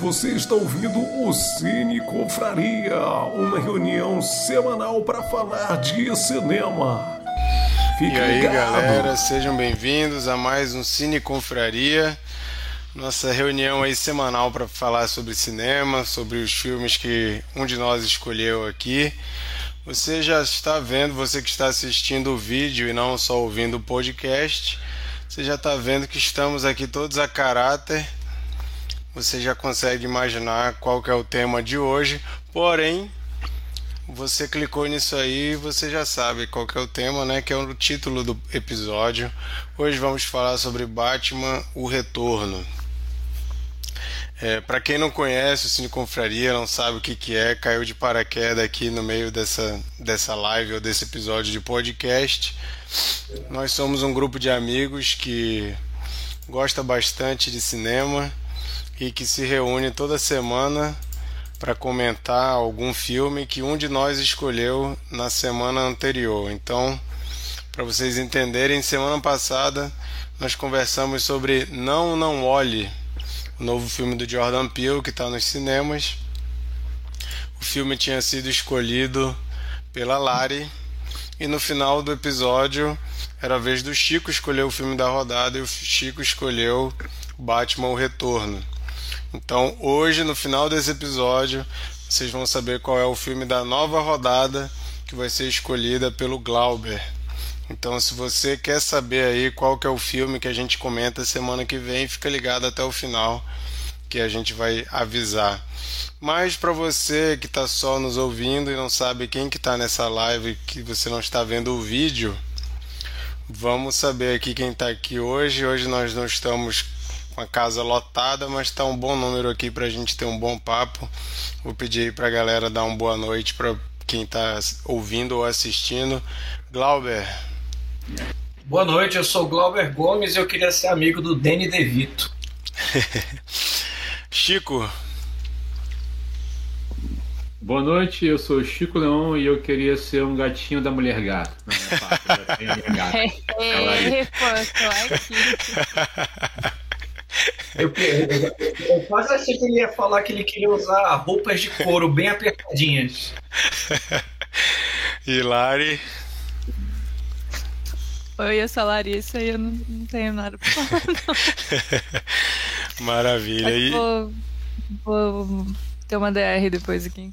Você está ouvindo o Cine Confraria, uma reunião semanal para falar de cinema. Fique e aí, ligado. galera, sejam bem-vindos a mais um Cine Confraria. Nossa reunião aí semanal para falar sobre cinema, sobre os filmes que um de nós escolheu aqui. Você já está vendo, você que está assistindo o vídeo e não só ouvindo o podcast, você já está vendo que estamos aqui todos a caráter você já consegue imaginar qual que é o tema de hoje. Porém, você clicou nisso aí, você já sabe qual que é o tema, né? Que é o título do episódio. Hoje vamos falar sobre Batman: O Retorno. É, para quem não conhece o Cine Confraria, não sabe o que, que é, caiu de paraquedas aqui no meio dessa, dessa live ou desse episódio de podcast. Nós somos um grupo de amigos que gosta bastante de cinema e que se reúne toda semana para comentar algum filme que um de nós escolheu na semana anterior. Então, para vocês entenderem, semana passada nós conversamos sobre Não Não Olhe, o novo filme do Jordan Peele que está nos cinemas. O filme tinha sido escolhido pela Lari e no final do episódio era a vez do Chico escolher o filme da rodada e o Chico escolheu Batman o Retorno. Então, hoje, no final desse episódio, vocês vão saber qual é o filme da nova rodada que vai ser escolhida pelo Glauber. Então, se você quer saber aí qual que é o filme que a gente comenta semana que vem, fica ligado até o final que a gente vai avisar. Mas para você que está só nos ouvindo e não sabe quem que está nessa live, que você não está vendo o vídeo, vamos saber aqui quem está aqui hoje. Hoje nós não estamos com a casa lotada, mas está um bom número aqui para a gente ter um bom papo. Vou pedir aí para a galera dar uma boa noite para quem está ouvindo ou assistindo. Glauber. Boa noite, eu sou o Glauber Gomes e eu queria ser amigo do Danny DeVito. Chico. Boa noite, eu sou o Chico Leão e eu queria ser um gatinho da mulher gato. Não, é fácil, já tenho a minha gata. É, pô, eu, eu, eu, quase achei que ele ia falar que ele queria usar roupas de couro bem apertadinhas. Hilari. Oi, eu sou a Larissa e eu não, não tenho nada pra falar, não. Maravilha. E... Vou, vou ter uma DR depois aqui.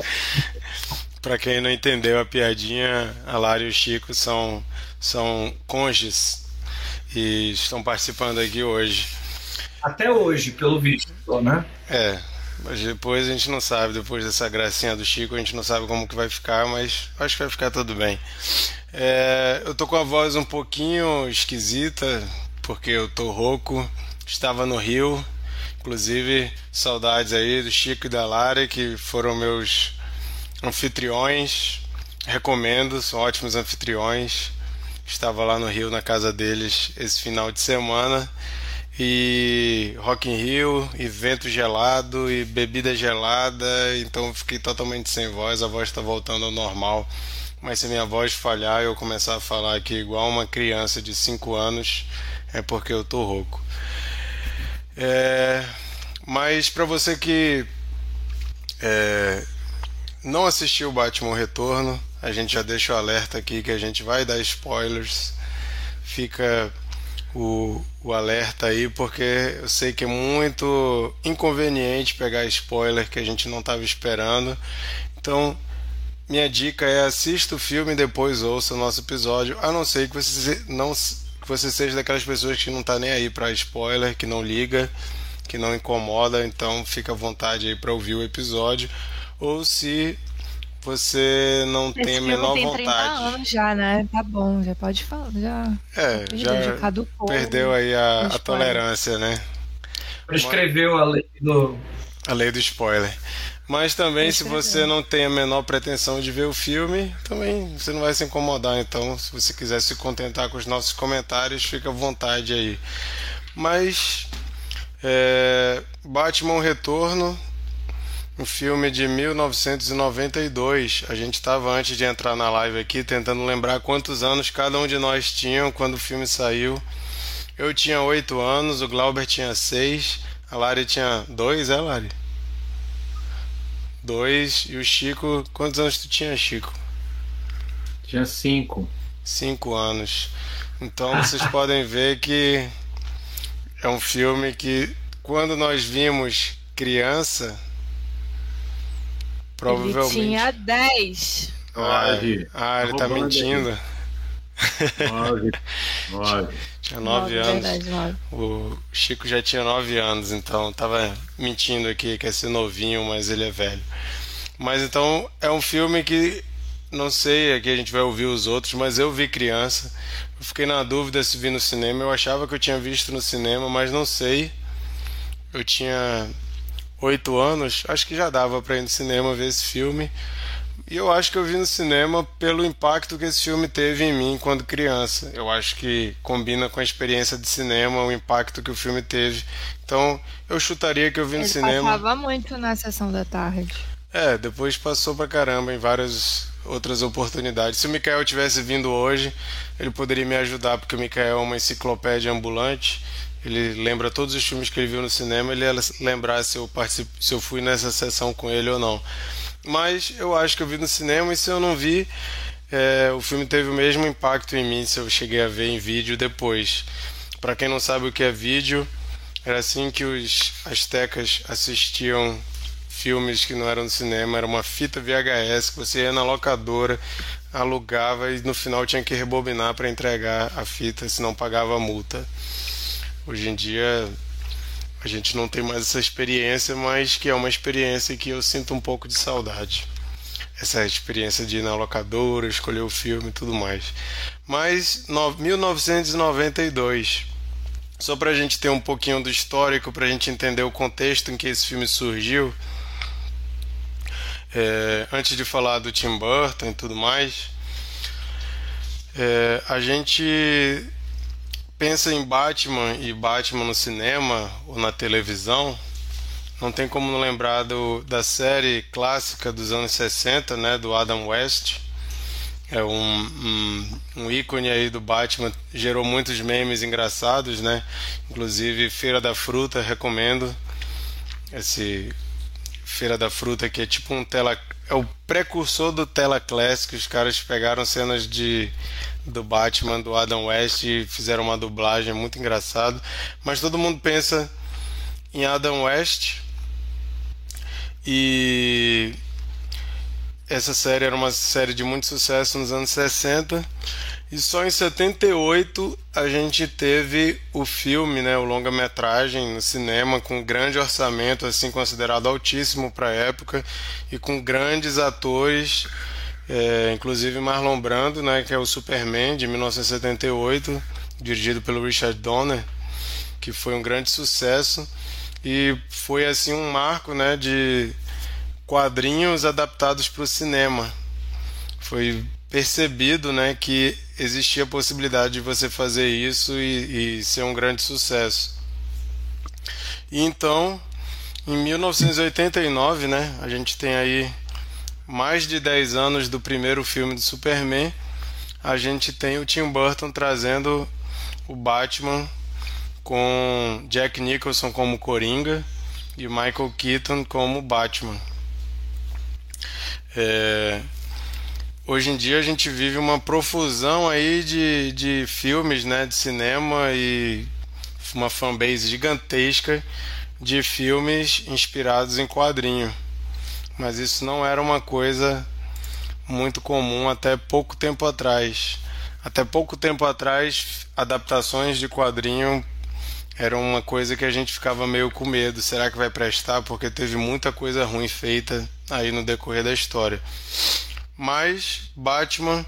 pra quem não entendeu a piadinha, a Lari e o Chico são, são cônjuges e estão participando aqui hoje. Até hoje, pelo visto, né? É, mas depois a gente não sabe, depois dessa gracinha do Chico, a gente não sabe como que vai ficar, mas acho que vai ficar tudo bem. É, eu tô com a voz um pouquinho esquisita, porque eu tô rouco, estava no Rio, inclusive saudades aí do Chico e da Lara, que foram meus anfitriões, recomendo, são ótimos anfitriões. Estava lá no Rio, na casa deles, esse final de semana. E Rock in Rio, e vento gelado, e bebida gelada. Então fiquei totalmente sem voz. A voz está voltando ao normal. Mas se minha voz falhar e eu começar a falar aqui igual uma criança de 5 anos, é porque eu tô rouco. É... Mas para você que é... não assistiu Batman Retorno, a gente já deixa o alerta aqui que a gente vai dar spoilers. Fica o, o alerta aí, porque eu sei que é muito inconveniente pegar spoiler que a gente não estava esperando. Então, minha dica é assista o filme e depois ouça o nosso episódio, a não ser que você não que você seja daquelas pessoas que não tá nem aí para spoiler, que não liga, que não incomoda, então fica à vontade aí para ouvir o episódio. Ou se você não Esse tem a menor tem vontade. 30 anos já, né? Tá bom, já pode falar, já. É, já, já caducou, perdeu aí a, a tolerância, né? Prescreveu a lei do a lei do spoiler. Mas também, se você não tem a menor pretensão de ver o filme, também você não vai se incomodar. Então, se você quiser se contentar com os nossos comentários, fica à vontade aí. Mas, é, Batman Retorno um filme de 1992. A gente estava antes de entrar na live aqui tentando lembrar quantos anos cada um de nós tinham quando o filme saiu. Eu tinha 8 anos, o Glauber tinha 6, A Lari tinha dois, é, Lari? Dois. E o Chico, quantos anos tu tinha, Chico? Tinha cinco. Cinco anos. Então vocês podem ver que é um filme que quando nós vimos criança, provavelmente. Ele tinha 10. Ah, ah ele tá mentindo. Nove. Nove. Tinha nove, anos. Verdade, o Chico já tinha nove anos, então tava mentindo aqui que é ser novinho, mas ele é velho. Mas então é um filme que não sei, aqui a gente vai ouvir os outros, mas eu vi criança. Eu fiquei na dúvida se vi no cinema. Eu achava que eu tinha visto no cinema, mas não sei. Eu tinha oito anos, acho que já dava para ir no cinema ver esse filme. E eu acho que eu vi no cinema pelo impacto que esse filme teve em mim quando criança. Eu acho que combina com a experiência de cinema, o impacto que o filme teve. Então, eu chutaria que eu vi no Ele cinema. Passava muito na sessão da tarde. É, depois passou pra caramba em várias outras oportunidades. Se o Mikael tivesse vindo hoje, ele poderia me ajudar, porque o Mikael é uma enciclopédia ambulante. Ele lembra todos os filmes que ele viu no cinema, ele ia lembrar se eu, particip... se eu fui nessa sessão com ele ou não. Mas eu acho que eu vi no cinema e se eu não vi, é, o filme teve o mesmo impacto em mim se eu cheguei a ver em vídeo depois. Para quem não sabe o que é vídeo, era assim que os astecas assistiam filmes que não eram no cinema, era uma fita VHS que você ia na locadora, alugava e no final tinha que rebobinar para entregar a fita, senão pagava a multa. Hoje em dia a gente não tem mais essa experiência, mas que é uma experiência que eu sinto um pouco de saudade. Essa experiência de ir na locadora, escolher o filme e tudo mais. Mas no, 1992, só para a gente ter um pouquinho do histórico, para a gente entender o contexto em que esse filme surgiu, é, antes de falar do Tim Burton e tudo mais, é, a gente pensa em Batman e Batman no cinema ou na televisão, não tem como não lembrar do, da série clássica dos anos 60, né, do Adam West. É um, um, um ícone aí do Batman, gerou muitos memes engraçados, né? Inclusive Feira da Fruta, recomendo esse Feira da Fruta que é tipo um tela é o precursor do Tela Classic, os caras pegaram cenas de do Batman do Adam West fizeram uma dublagem muito engraçado. Mas todo mundo pensa em Adam West. E essa série era uma série de muito sucesso nos anos 60 e só em 78 a gente teve o filme, né, o longa-metragem no cinema com grande orçamento, assim considerado altíssimo para a época e com grandes atores é, inclusive Marlon Brando, né, que é o Superman de 1978, dirigido pelo Richard Donner, que foi um grande sucesso e foi assim um marco, né, de quadrinhos adaptados para o cinema. Foi percebido, né, que existia a possibilidade de você fazer isso e, e ser um grande sucesso. E então, em 1989, né, a gente tem aí mais de 10 anos do primeiro filme do Superman, a gente tem o Tim Burton trazendo o Batman com Jack Nicholson como Coringa e Michael Keaton como Batman. É... Hoje em dia a gente vive uma profusão aí de, de filmes, né, de cinema e uma fanbase gigantesca de filmes inspirados em quadrinho mas isso não era uma coisa muito comum até pouco tempo atrás. Até pouco tempo atrás, adaptações de quadrinho eram uma coisa que a gente ficava meio com medo. Será que vai prestar? Porque teve muita coisa ruim feita aí no decorrer da história. Mas Batman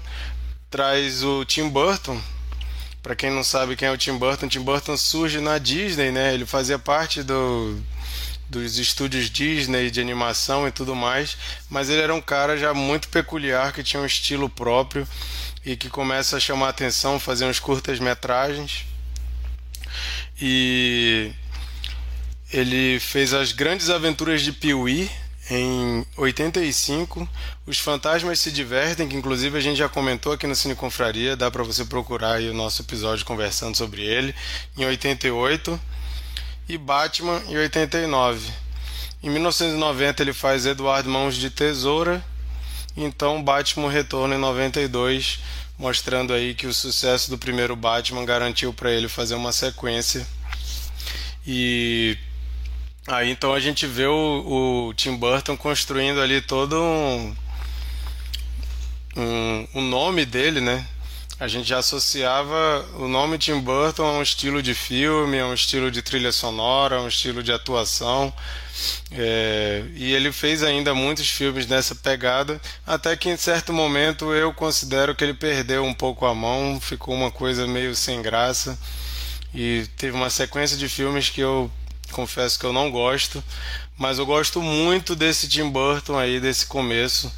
traz o Tim Burton. Para quem não sabe quem é o Tim Burton, Tim Burton surge na Disney, né? Ele fazia parte do dos estúdios Disney de animação e tudo mais, mas ele era um cara já muito peculiar que tinha um estilo próprio e que começa a chamar atenção, fazer uns curtas metragens. E ele fez as grandes aventuras de Pee-wee em 85, Os Fantasmas se Divertem, que inclusive a gente já comentou aqui no Cine Confraria, dá para você procurar aí o nosso episódio conversando sobre ele. Em 88, e Batman em 89. Em 1990 ele faz Eduardo Mãos de Tesoura, então Batman retorna em 92, mostrando aí que o sucesso do primeiro Batman garantiu para ele fazer uma sequência. E aí então a gente vê o, o Tim Burton construindo ali todo um, um, um nome dele, né? A gente já associava o nome Tim Burton a um estilo de filme, a um estilo de trilha sonora, a um estilo de atuação. É, e ele fez ainda muitos filmes nessa pegada, até que em certo momento eu considero que ele perdeu um pouco a mão, ficou uma coisa meio sem graça. E teve uma sequência de filmes que eu confesso que eu não gosto, mas eu gosto muito desse Tim Burton aí, desse começo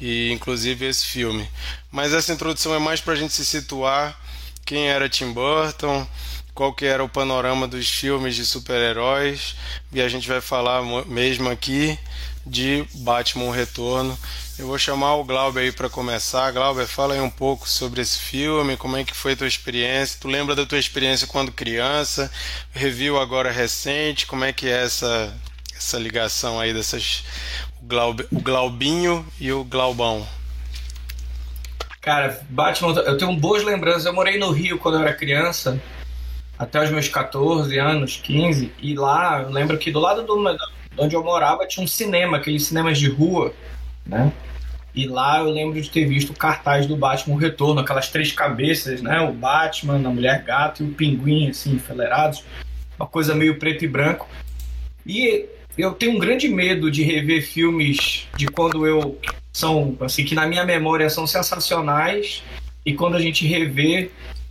e inclusive esse filme. Mas essa introdução é mais para a gente se situar quem era Tim Burton, qual que era o panorama dos filmes de super-heróis e a gente vai falar mesmo aqui de Batman Retorno. Eu vou chamar o Glauber aí para começar. Glauber, fala aí um pouco sobre esse filme, como é que foi a tua experiência? Tu lembra da tua experiência quando criança? Review agora recente, como é que é essa essa ligação aí dessas Glaub, o Glaubinho e o Glaubão? Cara, Batman, eu tenho boas lembranças. Eu morei no Rio quando eu era criança, até os meus 14 anos, 15, e lá, eu lembro que do lado do onde eu morava tinha um cinema, aqueles cinemas de rua, né? E lá eu lembro de ter visto o cartaz do Batman Retorno, aquelas três cabeças, né? O Batman, a Mulher Gato e o Pinguim, assim, enfileirados. Uma coisa meio preto e branco. E eu tenho um grande medo de rever filmes de quando eu são assim que na minha memória são sensacionais e quando a gente revê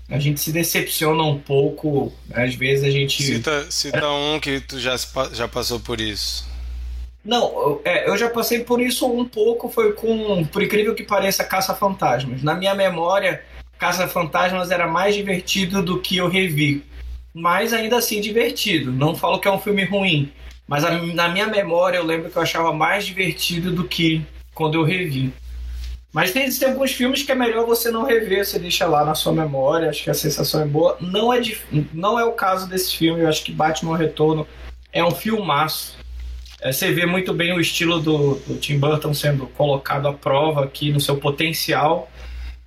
a gente se decepciona um pouco às vezes a gente cita, cita um que tu já já passou por isso não, é, eu já passei por isso um pouco, foi com, por incrível que pareça, Caça Fantasmas. Na minha memória, Caça Fantasmas era mais divertido do que eu revi. Mas ainda assim divertido. Não falo que é um filme ruim. Mas a, na minha memória eu lembro que eu achava mais divertido do que quando eu revi. Mas tem, tem alguns filmes que é melhor você não rever, você deixa lá na sua memória, acho que a sensação é boa. Não é, não é o caso desse filme, eu acho que Batman Retorno é um filmaço. É, você vê muito bem o estilo do, do, Tim Burton sendo colocado à prova aqui no seu potencial.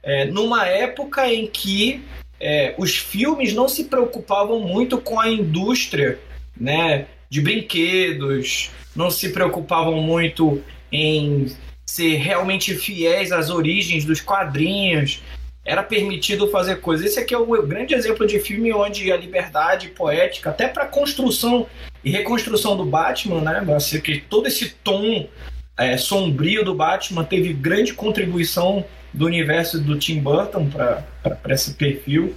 É, numa época em que é, os filmes não se preocupavam muito com a indústria né, de brinquedos, não se preocupavam muito em ser realmente fiéis às origens dos quadrinhos. Era permitido fazer coisas. Esse aqui é o grande exemplo de filme onde a liberdade poética, até para construção e reconstrução do Batman, né? Assim, que todo esse tom é, sombrio do Batman teve grande contribuição do universo do Tim Burton para esse perfil.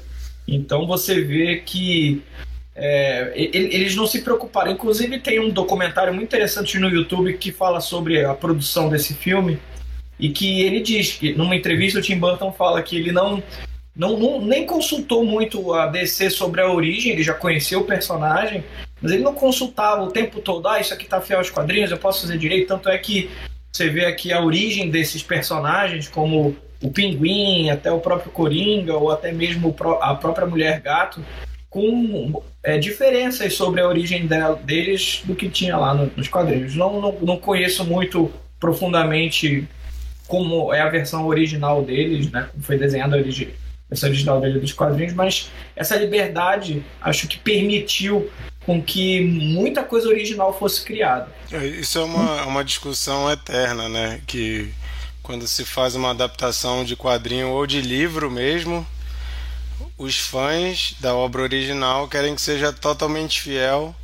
Então você vê que é, eles não se preocuparam. Inclusive, tem um documentário muito interessante no YouTube que fala sobre a produção desse filme. E que ele diz que, numa entrevista, o Tim Burton fala que ele não, não, não nem consultou muito a DC sobre a origem, ele já conhecia o personagem, mas ele não consultava o tempo todo. Ah, isso aqui tá fiel aos quadrinhos, eu posso fazer direito. Tanto é que você vê aqui a origem desses personagens, como o Pinguim, até o próprio Coringa, ou até mesmo a própria Mulher Gato com é, diferenças sobre a origem deles do que tinha lá no, nos quadrinhos. Não, não, não, conheço muito profundamente como é a versão original deles, né? Como foi desenhada a origem, versão original dele dos quadrinhos, mas essa liberdade acho que permitiu com que muita coisa original fosse criada. É, isso é uma, uma discussão eterna, né? Que quando se faz uma adaptação de quadrinho ou de livro mesmo, os fãs da obra original querem que seja totalmente fiel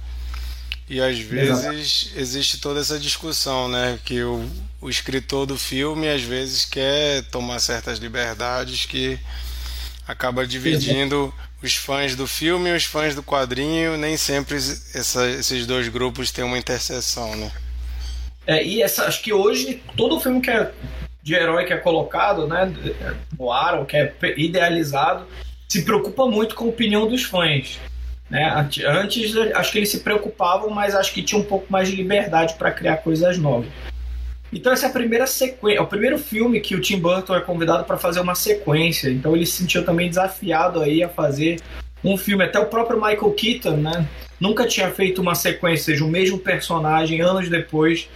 e às vezes Exato. existe toda essa discussão, né? Que o, o escritor do filme às vezes quer tomar certas liberdades que acaba dividindo os fãs do filme e os fãs do quadrinho. Nem sempre essa, esses dois grupos têm uma interseção, né? É, e essa, acho que hoje todo filme que é de herói que é colocado, né, no ar, ou que é idealizado, se preocupa muito com a opinião dos fãs. Né? Antes, acho que eles se preocupavam, mas acho que tinha um pouco mais de liberdade para criar coisas novas. Então essa é a primeira sequência, é o primeiro filme que o Tim Burton é convidado para fazer uma sequência. Então ele se sentiu também desafiado aí a fazer um filme. Até o próprio Michael Keaton, né, nunca tinha feito uma sequência, seja o mesmo personagem anos depois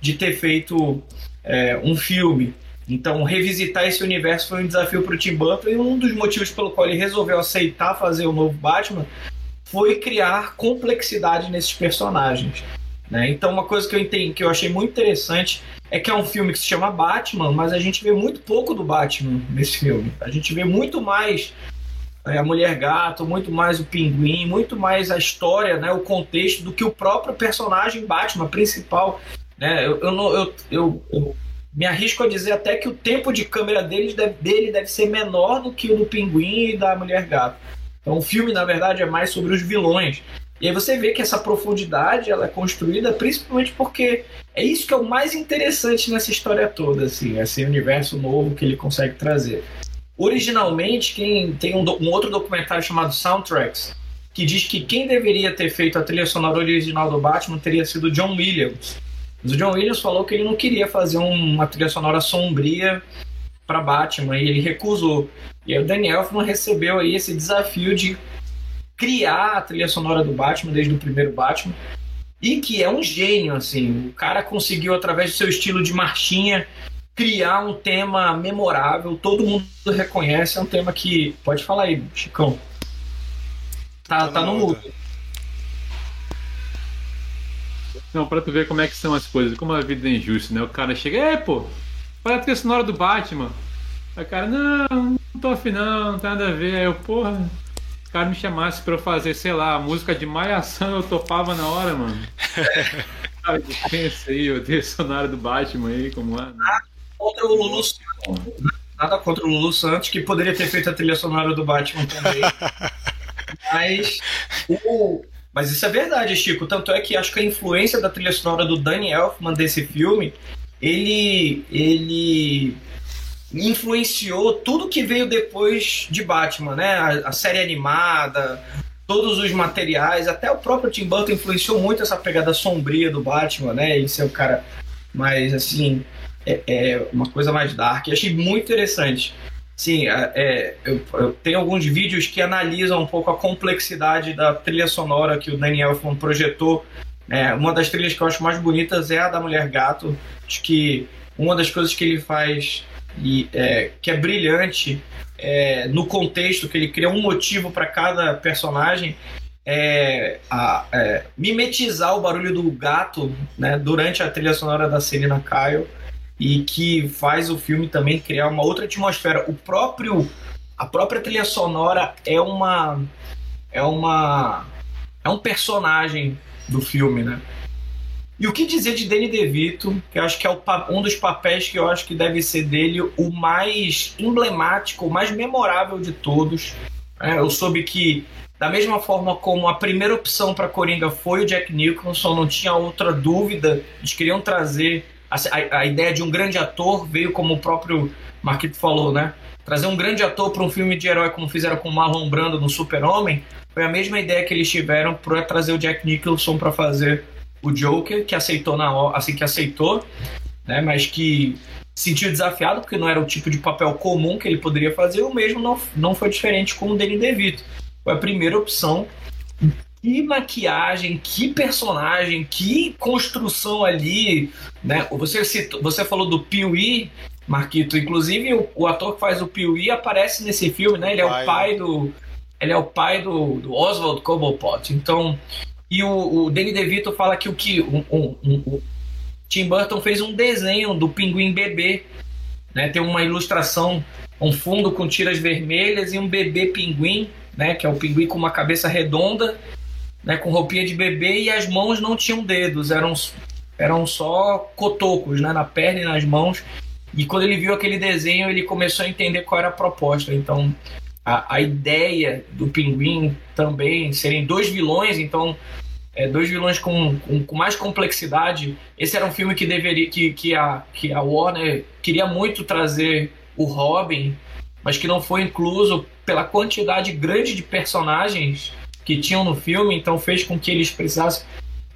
de ter feito é, um filme. Então, revisitar esse universo foi um desafio para o Tim Burton e um dos motivos pelo qual ele resolveu aceitar fazer o novo Batman foi criar complexidade nesses personagens. Né? Então, uma coisa que eu entendi, que eu achei muito interessante é que é um filme que se chama Batman, mas a gente vê muito pouco do Batman nesse filme. A gente vê muito mais é, a Mulher Gato, muito mais o Pinguim, muito mais a história, né, o contexto do que o próprio personagem Batman principal. Né? Eu, eu, eu, eu, eu me arrisco a dizer até que o tempo de câmera dele deve, dele deve ser menor do que o do Pinguim e da Mulher Gato. Então o filme, na verdade, é mais sobre os vilões. E aí você vê que essa profundidade ela é construída principalmente porque é isso que é o mais interessante nessa história toda, assim, esse universo novo que ele consegue trazer. Originalmente, quem tem um, um outro documentário chamado Soundtracks, que diz que quem deveria ter feito a trilha sonora original do Batman teria sido John Williams. Mas o John Williams falou que ele não queria fazer uma trilha sonora sombria para Batman e ele recusou. E aí o Daniel Elfman recebeu aí esse desafio de criar a trilha sonora do Batman desde o primeiro Batman e que é um gênio assim. O cara conseguiu através do seu estilo de marchinha criar um tema memorável, todo mundo reconhece, é um tema que pode falar aí, Chicão. Tá, tá no mudo. Não, pra tu ver como é que são as coisas, como a vida é injusta, né? O cara chega, é, pô, para a trilha sonora do Batman. Aí o cara, não, não tô afim não, não tem nada a ver. Aí eu, porra, o cara me chamasse pra eu fazer, sei lá, a música de Malhação, eu topava na hora, mano. Cara, pensa aí, eu tenho sonora do Batman aí, como é. Nada contra o Lulu Nada contra o Lulu Santos, que poderia ter feito a trilha sonora do Batman também. Mas o, mas isso é verdade, Chico. Tanto é que acho que a influência da trilha sonora do Danny Elfman desse filme, ele, ele influenciou tudo que veio depois de Batman, né? A, a, série animada, todos os materiais, até o próprio Tim Burton influenciou muito essa pegada sombria do Batman, né? Ele ser o cara mais assim, é, é uma coisa mais dark. Eu achei muito interessante. Sim, é, é, eu, eu, tenho alguns vídeos que analisam um pouco a complexidade da trilha sonora que o Daniel Elfman projetou. É, uma das trilhas que eu acho mais bonitas é a da Mulher Gato. Acho que uma das coisas que ele faz e é, que é brilhante é, no contexto que ele cria um motivo para cada personagem é, a, é, mimetizar o barulho do gato né, durante a trilha sonora da Selina Kyle e que faz o filme também criar uma outra atmosfera. O próprio a própria trilha sonora é uma é uma é um personagem do filme, né? E o que dizer de Danny DeVito, que eu acho que é um dos papéis que eu acho que deve ser dele o mais emblemático, o mais memorável de todos. É, eu soube que, da mesma forma como a primeira opção para Coringa foi o Jack Nicholson, não tinha outra dúvida, eles queriam trazer a, a, ideia de um grande ator, veio como o próprio Marquito falou, né? Trazer um grande ator para um filme de herói, como fizeram com Marlon Brando no Super-Homem, foi a mesma ideia que eles tiveram para trazer o Jack Nicholson para fazer o Joker, que aceitou na assim que aceitou, né, mas que se sentiu desafiado porque não era o tipo de papel comum que ele poderia fazer, o mesmo não, não foi diferente com o Danny DeVito. Foi a primeira opção. Que maquiagem, que personagem, que construção ali, né? Você citou, você falou do Pee-wee, Marquito, inclusive o, o, ator que faz o Pee-wee aparece nesse filme, né? Ele é o pai do ele é o pai do, do Oswald Cobblepot. Então, e o, o Danny DeVito fala que o que um, um, um, Tim Burton fez um desenho do pinguim bebê. Né? Tem uma ilustração, um fundo com tiras vermelhas e um bebê pinguim, né? que é o pinguim com uma cabeça redonda, né? com roupinha de bebê e as mãos não tinham dedos, eram, eram só cotocos né? na perna e nas mãos. E quando ele viu aquele desenho, ele começou a entender qual era a proposta. Então, a, a ideia do Pinguim também serem dois vilões, então é, dois vilões com, com, com, mais complexidade. Esse era um filme que deveria que, que, a, que a Warner queria muito trazer o Robin, mas que não foi incluso pela quantidade grande de personagens que tinham no filme, então fez com que eles precisassem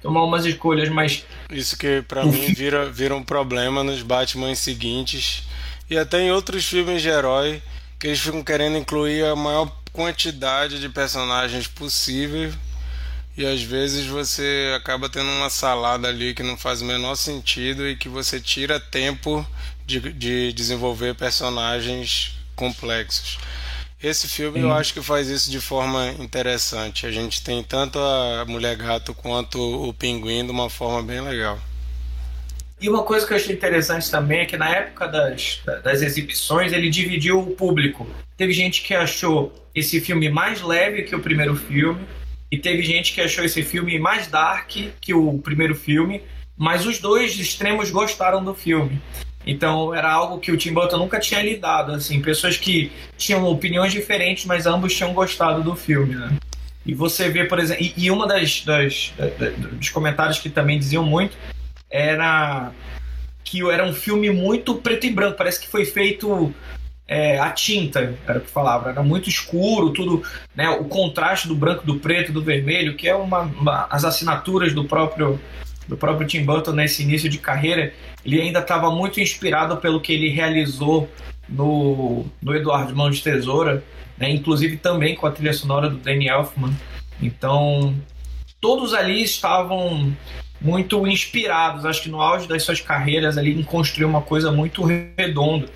tomar umas escolhas mais. Isso que para mim vira, vira um problema nos Batman seguintes e até em outros filmes de herói que eles ficam querendo incluir a maior quantidade de personagens possível e às vezes você acaba tendo uma salada ali que não faz o menor sentido e que você tira tempo de, de desenvolver personagens complexos. Esse filme Sim. eu acho que faz isso de forma interessante. A gente tem tanto a Mulher Gato quanto o Pinguim de uma forma bem legal. E uma coisa que eu achei interessante também é que na época das, das exibições ele dividiu o público. Teve gente que achou esse filme mais leve que o primeiro filme, e teve gente que achou esse filme mais dark que o primeiro filme, mas os dois extremos gostaram do filme. Então era algo que o Tim Burton nunca tinha lidado, assim, pessoas que tinham opiniões diferentes, mas ambos tinham gostado do filme, né? E você vê, por exemplo, e, e uma das, das, dos comentários que também diziam muito era que era um filme muito preto e branco, parece que foi feito é, a tinta, era o que falava, era muito escuro, tudo, né, o contraste do branco, do preto, do vermelho, que é uma, uma as assinaturas do próprio do próprio Tim Burton nesse início de carreira, ele ainda estava muito inspirado pelo que ele realizou no, no Eduardo Mão de Tesoura, né? inclusive também com a trilha sonora do Danny Elfman. Então, todos ali estavam muito inspirados, acho que no auge das suas carreiras ali, em construir uma coisa muito redonda.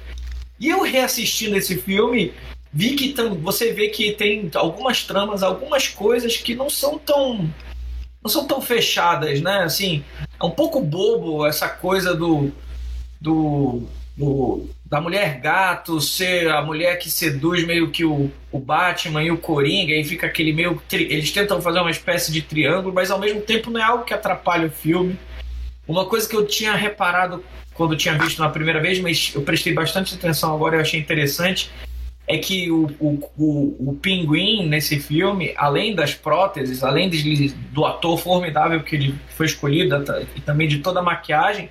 E eu reassistindo esse filme, vi que você vê que tem algumas tramas, algumas coisas que não são tão não são tão fechadas, né? Assim, é um pouco bobo essa coisa do, do, do da mulher gato ser a mulher que seduz meio que o, o Batman e o Coringa, e fica aquele meio. Eles tentam fazer uma espécie de triângulo, mas ao mesmo tempo não é algo que atrapalha o filme. Uma coisa que eu tinha reparado quando tinha visto na primeira vez, mas eu prestei bastante atenção agora e achei interessante, é que o, o, o, o, pinguim nesse filme, além das próteses, além de, do ator formidável que ele foi escolhido e também de toda a maquiagem,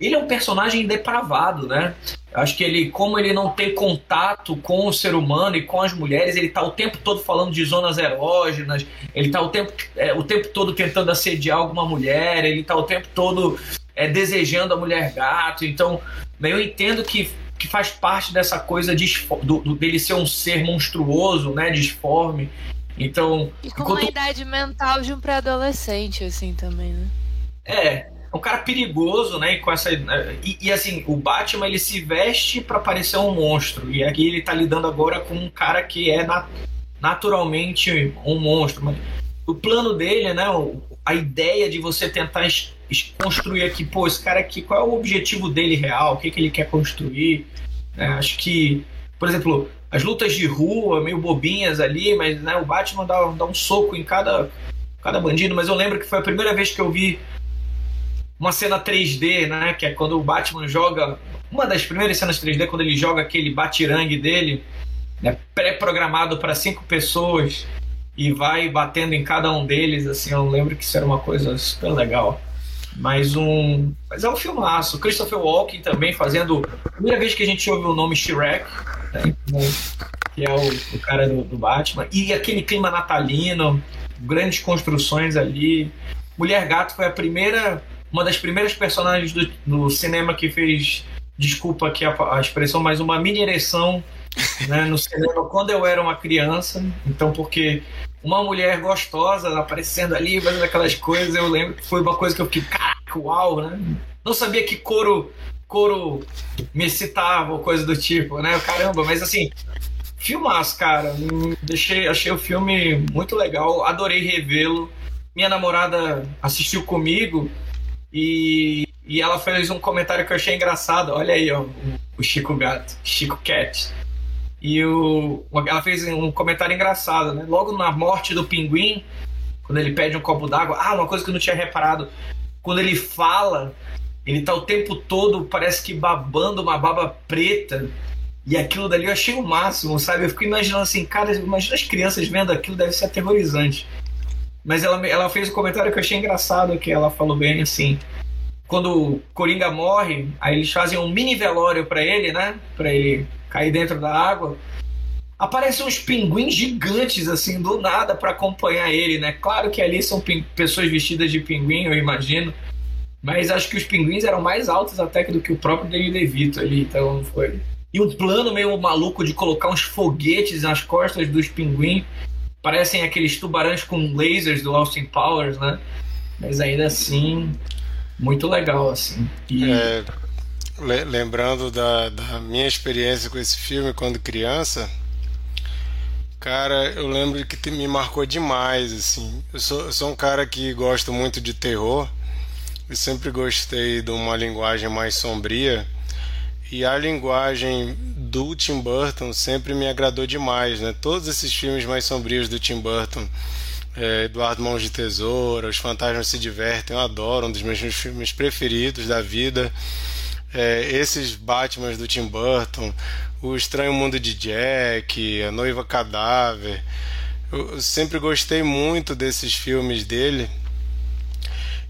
ele é um personagem depravado, né? Acho que ele, como ele não tem contato com o ser humano e com as mulheres, ele tá o tempo todo falando de zonas erógenas, ele tá o tempo, é, o tempo todo tentando assediar alguma mulher, ele tá o tempo todo é, desejando a mulher gato. Então, eu entendo que que faz parte dessa coisa de, do, do, dele ser um ser monstruoso, né, disforme. Então. E com enquanto... uma idade mental de um pré-adolescente, assim, também, né? É, é um cara perigoso, né? E, com essa, e, e assim, o Batman ele se veste para parecer um monstro. E aqui ele tá lidando agora com um cara que é nat naturalmente um monstro. Mas o plano dele, né? A ideia de você tentar construir aqui, pô, esse cara aqui, qual é o objetivo dele real? O que, que ele quer construir? É, acho que, por exemplo, as lutas de rua, meio bobinhas ali, mas né, o Batman dá, dá um soco em cada, cada bandido. Mas eu lembro que foi a primeira vez que eu vi uma cena 3D, né? Que é quando o Batman joga. Uma das primeiras cenas 3D, quando ele joga aquele batirangue dele, né, pré-programado para cinco pessoas e vai batendo em cada um deles, assim, eu lembro que isso era uma coisa super legal. Mas um. Mas é um filmaço. Christopher Walken também fazendo. Primeira vez que a gente ouve o nome Shrek, né? que é o, o cara do, do, Batman. E aquele clima natalino, grandes construções ali. Mulher Gato foi a primeira. Uma das primeiras personagens do, do cinema que fez. Desculpa aqui a, a expressão, mas uma mini ereção né, no cinema quando eu era uma criança. Então, porque uma mulher gostosa aparecendo ali, fazendo aquelas coisas, eu lembro que foi uma coisa que eu fiquei, caraca, uau, né? Não sabia que couro, couro me excitava ou coisa do tipo, né? Caramba, mas assim, filmaço, cara. Deixei, achei o filme muito legal, adorei revê-lo. Minha namorada assistiu comigo e, e ela fez um comentário que eu achei engraçado. Olha aí, ó, o Chico Gato, Chico Cat. E o, ela fez um comentário engraçado, né? Logo na morte do pinguim, quando ele pede um copo d'água, ah, uma coisa que eu não tinha reparado, quando ele fala, ele tá o tempo todo, parece que babando uma baba preta. E aquilo dali eu achei o máximo, sabe? Eu fico imaginando assim, cara, imagina as crianças vendo aquilo, deve ser aterrorizante. Mas ela, ela fez um comentário que eu achei engraçado, que ela falou bem assim. Quando o Coringa morre, aí eles fazem um mini velório para ele, né? Para ele cair dentro da água, aparecem uns pinguins gigantes assim do nada para acompanhar ele, né? Claro que ali são pessoas vestidas de pinguim, eu imagino, mas acho que os pinguins eram mais altos até do que o próprio Danny DeVito ali, então foi. E um plano meio maluco de colocar uns foguetes nas costas dos pinguins. parecem aqueles tubarões com lasers do Austin Powers, né? Mas ainda assim, muito legal, assim. E... É, lembrando da, da minha experiência com esse filme quando criança, cara, eu lembro que me marcou demais, assim. Eu sou, eu sou um cara que gosta muito de terror, e sempre gostei de uma linguagem mais sombria, e a linguagem do Tim Burton sempre me agradou demais, né? Todos esses filmes mais sombrios do Tim Burton, é, Eduardo Mãos de Tesoura, Os Fantasmas se Divertem, eu adoro, um dos meus filmes preferidos da vida. É, esses Batmans do Tim Burton, O Estranho Mundo de Jack, A Noiva Cadáver. Eu sempre gostei muito desses filmes dele.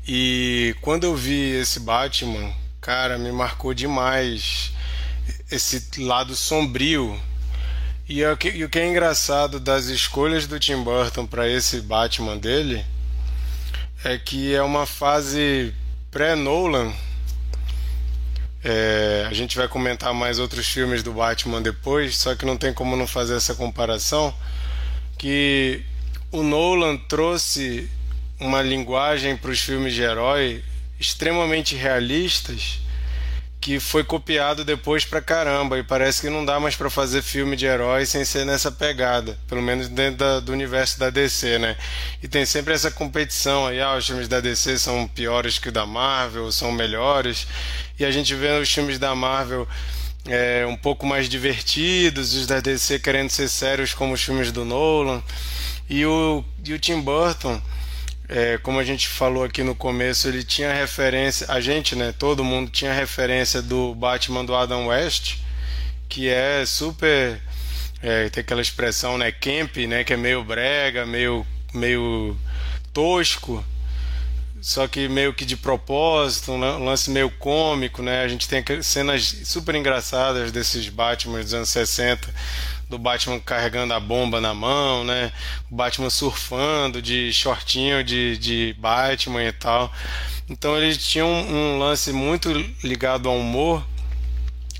E quando eu vi esse Batman, cara, me marcou demais esse lado sombrio. E, é o que, o que é engraçado das escolhas do Tim Burton para esse Batman dele é que é uma fase pré-Nolan. É, a gente vai comentar mais outros filmes do Batman depois, só que não tem como não fazer essa comparação. Que o Nolan trouxe uma linguagem para os filmes de herói extremamente realistas que foi copiado depois pra caramba e parece que não dá mais para fazer filme de herói sem ser nessa pegada, pelo menos dentro da, do universo da DC, né? E tem sempre essa competição aí, ah, os filmes da DC são piores que o da Marvel, são melhores, e a gente vê os filmes da Marvel é, um pouco mais divertidos, os da DC querendo ser sérios como os filmes do Nolan, e o, e o Tim Burton é, como a gente falou aqui no começo, ele tinha referência, a gente, né, todo mundo tinha referência do Batman do Adam West, que é super, é, tem aquela expressão, né, camp, né, que é meio brega, meio, meio tosco, só que meio que de propósito, um lance meio cômico, né, a gente tem cenas super engraçadas desses Batman dos anos 60, do Batman carregando a bomba na mão, né? O Batman surfando de shortinho de, de Batman e tal. Então ele tinha um, um lance muito ligado ao humor.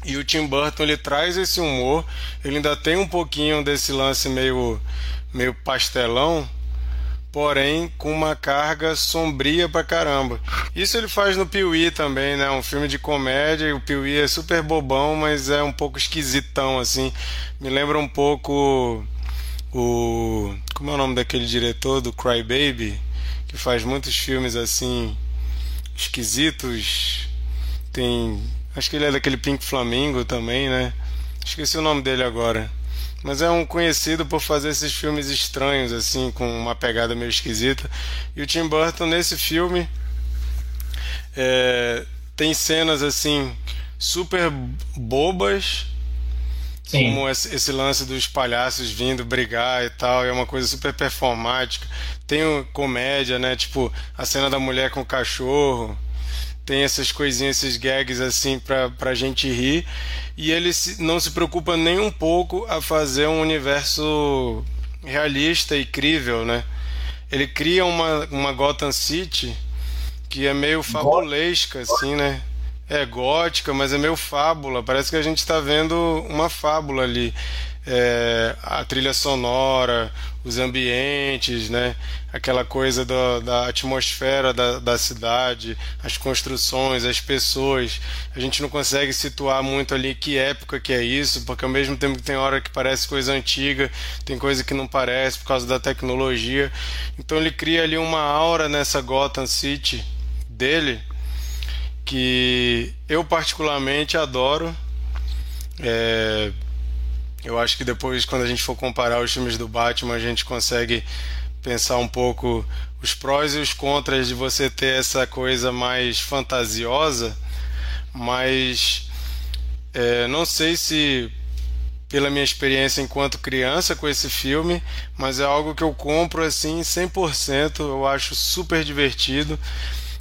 E o Tim Burton ele traz esse humor, ele ainda tem um pouquinho desse lance meio meio pastelão, porém com uma carga sombria pra caramba. Isso ele faz no Piuí também, né? Um filme de comédia, o Piuí é super bobão, mas é um pouco esquisitão assim. Me lembra um pouco o como é o nome daquele diretor do Cry Baby, que faz muitos filmes assim esquisitos. Tem, acho que ele é daquele Pink Flamingo também, né? Esqueci o nome dele agora. Mas é um conhecido por fazer esses filmes estranhos, assim, com uma pegada meio esquisita. E o Tim Burton, nesse filme, é, tem cenas, assim, super bobas, Sim. como esse, lance dos palhaços vindo brigar e tal, é uma coisa super performática. Tem comédia, né? Tipo, a cena da mulher com o cachorro tem essas coisinhas, esses gags assim pra, pra gente rir. E ele se, não se preocupa nem um pouco a fazer um universo realista e crível, né? Ele cria uma, uma Gotham City que é meio fabulesca, assim, né? É gótica, mas é meio fábula. Parece que a gente está vendo uma fábula ali é, a trilha sonora, os ambientes, né? aquela coisa do, da atmosfera da, da cidade, as construções, as pessoas. A gente não consegue situar muito ali que época que é isso, porque ao mesmo tempo que tem hora que parece coisa antiga, tem coisa que não parece por causa da tecnologia. Então ele cria ali uma aura nessa Gotham City dele que eu particularmente adoro. É, eu acho que depois, quando a gente for comparar os filmes do Batman, a gente consegue pensar um pouco os prós e os contras de você ter essa coisa mais fantasiosa, mas é, não sei se pela minha experiência enquanto criança com esse filme, mas é algo que eu compro assim 100%, eu acho super divertido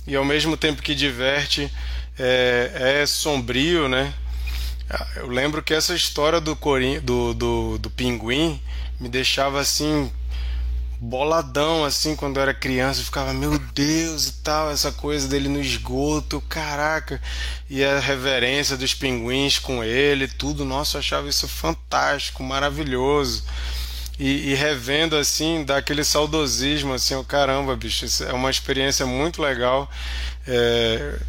e ao mesmo tempo que diverte é, é sombrio, né? Eu lembro que essa história do, Corim, do, do, do pinguim me deixava assim boladão assim quando eu era criança, eu ficava, meu Deus e tal, essa coisa dele no esgoto, caraca, e a reverência dos pinguins com ele, tudo, nossa, eu achava isso fantástico, maravilhoso. e, e, revendo assim, dá aquele saudosismo, assim, oh, caramba, bicho, é uma experiência muito legal. É,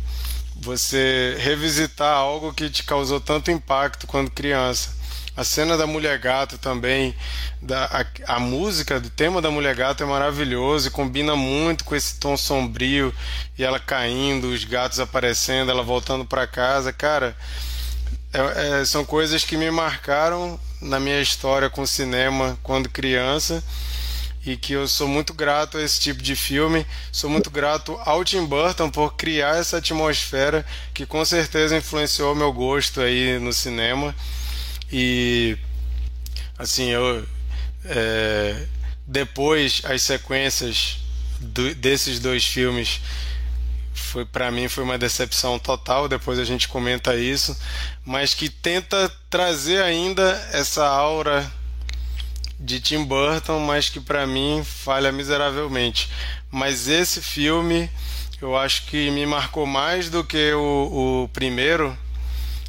você revisitar algo que te causou tanto impacto quando criança. A cena da Mulher Gato também, da, a, a, música do tema da Mulher Gato é maravilhoso e combina muito com esse tom sombrio e ela caindo, os gatos aparecendo, ela voltando para casa. Cara, é, é, são coisas que me marcaram na minha história com cinema quando criança e que eu sou muito grato a esse tipo de filme. Sou muito grato ao Tim Burton por criar essa atmosfera que com certeza influenciou meu gosto aí no cinema. E assim, eu é, depois as sequências do, desses dois filmes foi para mim foi uma decepção total, depois a gente comenta isso, mas que tenta trazer ainda essa aura de Tim Burton, mas que para mim falha miseravelmente. Mas esse filme eu acho que me marcou mais do que o, o primeiro,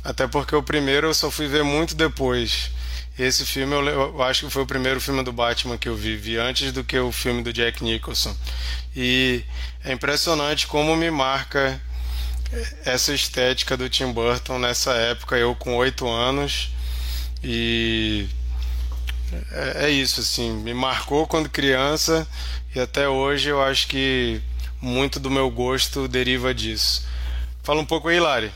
até porque o primeiro eu só fui ver muito depois. Esse filme eu, eu, acho que foi o primeiro filme do Batman que eu vi, vi antes do que o filme do Jack Nicholson. E é impressionante como me marca essa estética do Tim Burton nessa época, eu com oito anos. E é, é isso, assim, me marcou quando criança e até hoje eu acho que muito do meu gosto deriva disso. Fala um pouco aí, Lari.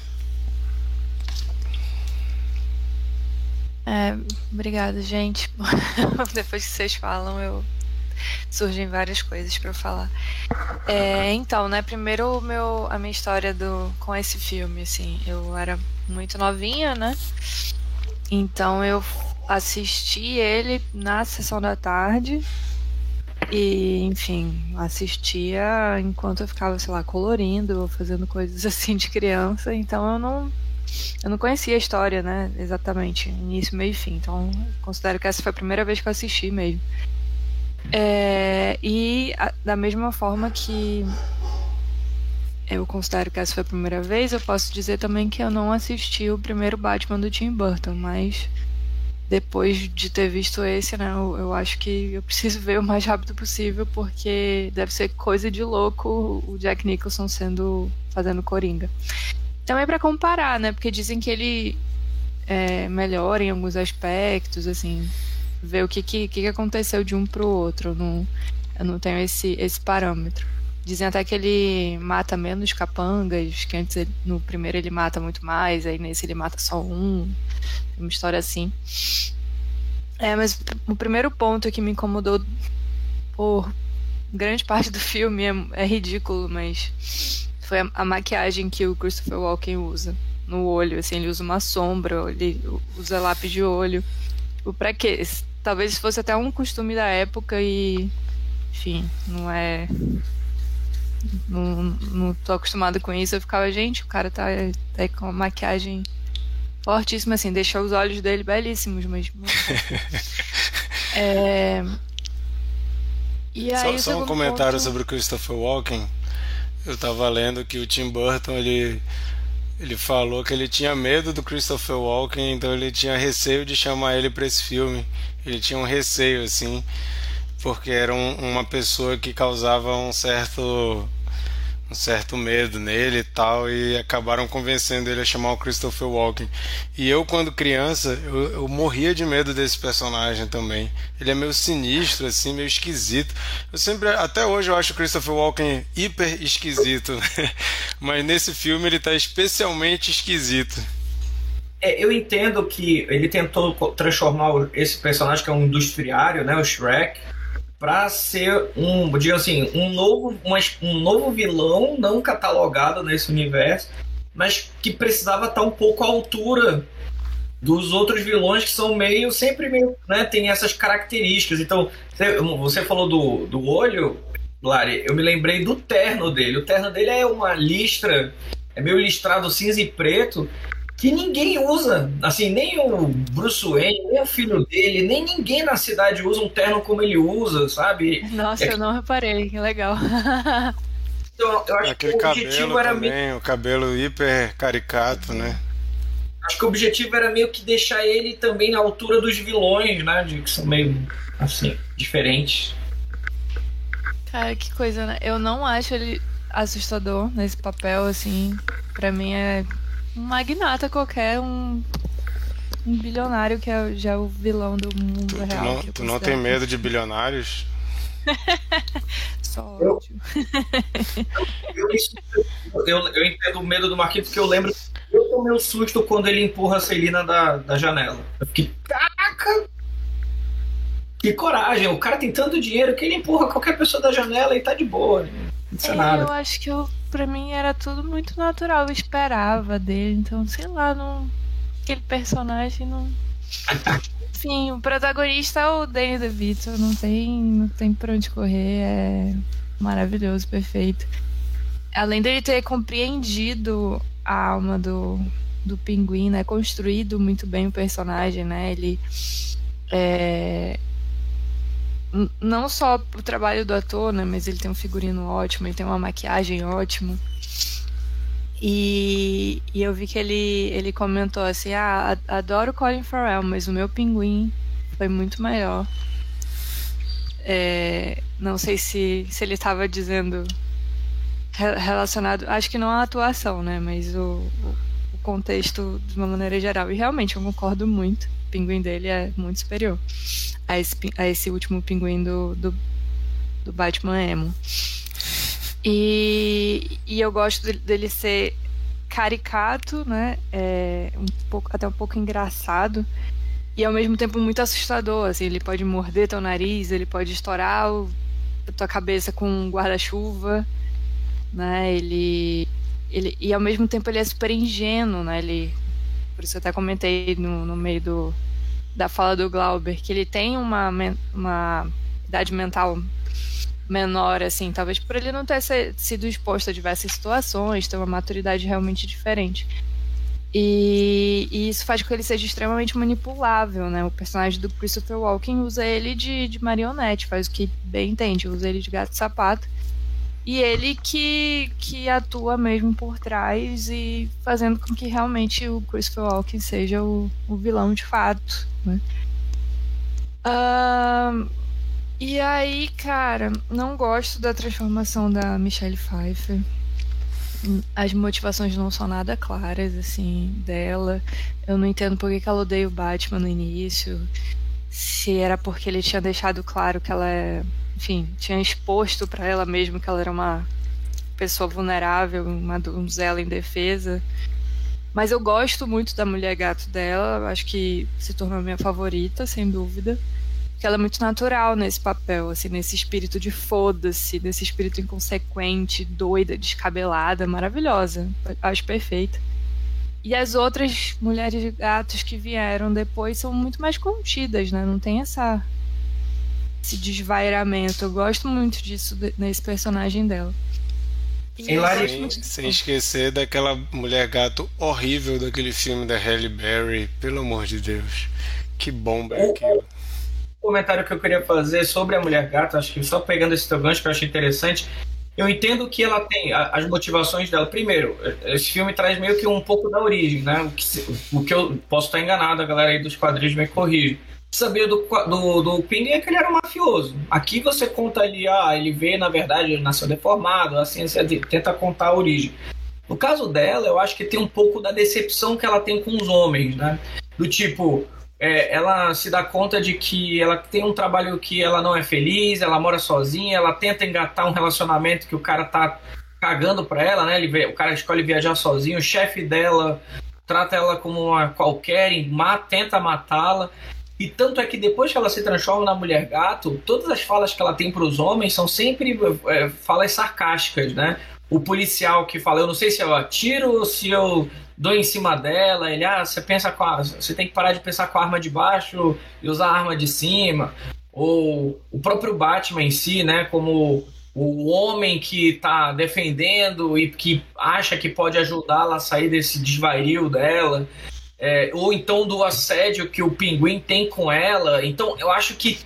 É, obrigada, gente. Depois que vocês falam, eu surgem várias coisas para falar. É, então, né, primeiro meu, a minha história do, com esse filme, assim, eu era muito novinha, né? Então eu assisti ele na sessão da tarde e, enfim, assistia enquanto eu ficava, sei lá, colorindo ou fazendo coisas assim de criança. Então eu não eu não conhecia a história, né? Exatamente, início, meio e fim. Então, considero que essa foi a primeira vez que eu assisti mesmo. É, e a, da mesma forma que eu considero que essa foi a primeira vez, eu posso dizer também que eu não assisti o primeiro Batman do Tim Burton, mas depois de ter visto esse, né, eu, eu, acho que eu preciso ver o mais rápido possível, porque deve ser coisa de louco o Jack Nicholson sendo fazendo Coringa. Também para comparar, né? Porque dizem que ele é, melhora em alguns aspectos, assim, ver o que, que, que aconteceu de um pro outro. Eu não, eu não tenho esse, esse parâmetro. Dizem até que ele mata menos capangas, que antes ele, no primeiro ele mata muito mais, aí nesse ele mata só um. Uma história assim. É, mas o primeiro ponto que me incomodou por grande parte do filme é, é ridículo, mas foi a, a, maquiagem que o Christopher Walken usa no olho, assim, ele usa uma sombra, ele usa lápis de olho. Tipo, pra quê? Talvez fosse até um costume da época e. Enfim, não é. Não, não tô acostumado com isso. Eu ficava, gente, o cara tá, tá com uma maquiagem fortíssima, assim, deixou os olhos dele belíssimos, mas. é... E aí, só, só um comentário ponto... sobre o Christopher Walken. Eu tava lendo que o Tim Burton ele ele falou que ele tinha medo do Christopher Walken, então ele tinha receio de chamar ele para esse filme. Ele tinha um receio assim, porque era um, uma pessoa que causava um certo certo medo nele e tal, e acabaram convencendo ele a chamar o Christopher Walken. E eu, quando criança, eu, eu, morria de medo desse personagem também. Ele é meio sinistro, assim, meio esquisito. Eu sempre, até hoje, eu acho o Christopher Walken hiper esquisito, né? mas nesse filme ele está especialmente esquisito. É, eu entendo que ele tentou transformar esse personagem que é um industriário, né, o Shrek, para ser um, digo assim, um novo, um novo vilão não catalogado nesse universo, mas que precisava estar um pouco à altura dos outros vilões que são meio sempre meio, né, tem essas características. Então, você falou do, do olho, Lari, eu me lembrei do terno dele. O terno dele é uma listra, é meio listrado cinza e preto, que ninguém usa. Assim, nem o Bruce Wayne, nem o filho dele, nem ninguém na cidade usa um terno como ele usa, sabe? Nossa, é... eu não reparei, que legal. Então, eu acho Aquele que o objetivo era também, meio... o cabelo hiper caricato, né? acho que o objetivo era meio que deixar ele também na altura dos vilões, né? De, que são meio assim, diferentes. Cara, que coisa, né? Eu não acho ele assustador nesse papel, assim. Pra mim é um magnata qualquer, um, um bilionário que é já é o vilão do mundo tu, real. Tu não, tu não tem medo de bilionários? Só ódio. Eu, eu, eu, entendo o medo do Marquinhos porque eu lembro. Eu tomei um susto quando ele empurra a Celina da, da janela. Eu fiquei, caraca! Que coragem! O cara tem tanto dinheiro que ele empurra qualquer pessoa da janela e tá de boa. Né? Não é, nada. Eu acho que eu, pra mim era tudo muito natural. Eu esperava dele. Então, sei lá, não. Aquele personagem não. Enfim, o protagonista é o Danny DeVito. Não tem, não tem pra onde correr. É maravilhoso, perfeito. Além dele ter compreendido a alma do, do pinguim, né? Construído muito bem o personagem, né? Ele. É, não só o trabalho do ator, né? Mas ele tem um figurino ótimo, ele tem uma maquiagem ótima. E, e eu vi que ele, ele comentou assim: Ah, adoro Colin Farrell, mas o meu pinguim foi muito melhor. É, não sei se, se ele estava dizendo relacionado, acho que não a atuação, né? Mas o, o contexto de uma maneira geral. E realmente eu concordo muito. Pinguim dele é muito superior a esse, a esse último pinguim do, do, do Batman Emo. E, e eu gosto dele ser caricato, né? É, um pouco, até um pouco engraçado e ao mesmo tempo muito assustador. Assim, ele pode morder teu nariz, ele pode estourar o, a tua cabeça com um guarda-chuva, né? Ele, ele e ao mesmo tempo ele é super ingênuo, né? Ele, por isso eu até comentei no, no meio do, da fala do Glauber que ele tem uma, uma idade mental menor, assim, talvez por ele não ter sido exposto a diversas situações, ter uma maturidade realmente diferente. E, e, isso faz com que ele seja extremamente manipulável, né? O personagem do Christopher Walken usa ele de, de marionete, faz o que bem entende, usa ele de gato e ele que, que atua mesmo por trás e fazendo com que realmente o Christopher Walken seja o, o vilão de fato, né? Uh, e aí, cara, não gosto da transformação da Michelle Pfeiffer. As motivações não são nada claras, assim, dela. Eu não entendo por que ela odeia o Batman no início. Se era porque ele tinha deixado claro que ela é. Enfim, tinha exposto para ela mesma que ela era uma pessoa vulnerável, uma donzela indefesa. Mas eu gosto muito da mulher gato dela. Acho que se tornou minha favorita, sem dúvida que ela é muito natural nesse papel, assim, nesse espírito de foda-se, nesse espírito inconsequente, doida, descabelada, maravilhosa. Acho perfeita. E as outras mulheres gatos que vieram depois são muito mais contidas, né? Não tem essa esse desvairamento. Eu gosto muito disso nesse personagem dela. Sem, sem esquecer daquela mulher gato horrível daquele filme da Halle Berry, pelo amor de Deus. Que bomba é aquilo comentário que eu queria fazer sobre a mulher gata, acho que só pegando esse teu gancho que eu achei interessante. Eu entendo que ela tem as motivações dela. Primeiro, esse filme traz meio que um pouco da origem, né? O que, o que eu posso estar enganado, a galera aí dos quadrinhos me corrige. Sabia do, do, do Ping é que ele era um mafioso. Aqui você conta ali, ah, ele vê, na verdade, ele nasceu deformado, a ciência tenta contar a origem. No caso dela, eu acho que tem um pouco da decepção que ela tem com os homens, né? Do tipo, é, ela se dá conta de que ela tem um trabalho que ela não é feliz, ela mora sozinha, ela tenta engatar um relacionamento que o cara tá cagando pra ela, né? Ele, o cara escolhe viajar sozinho, o chefe dela trata ela como uma qualquer, tenta matá-la. E tanto é que depois que ela se transforma na mulher gato, todas as falas que ela tem para os homens são sempre é, falas sarcásticas, né? O policial que fala, eu não sei se eu atiro ou se eu dou em cima dela, ele, ah, você pensa com a, você tem que parar de pensar com a arma de baixo e usar a arma de cima, ou o próprio Batman em si, né, como o homem que está defendendo e que acha que pode ajudá-la a sair desse desvario dela, é, ou então do assédio que o pinguim tem com ela. Então eu acho que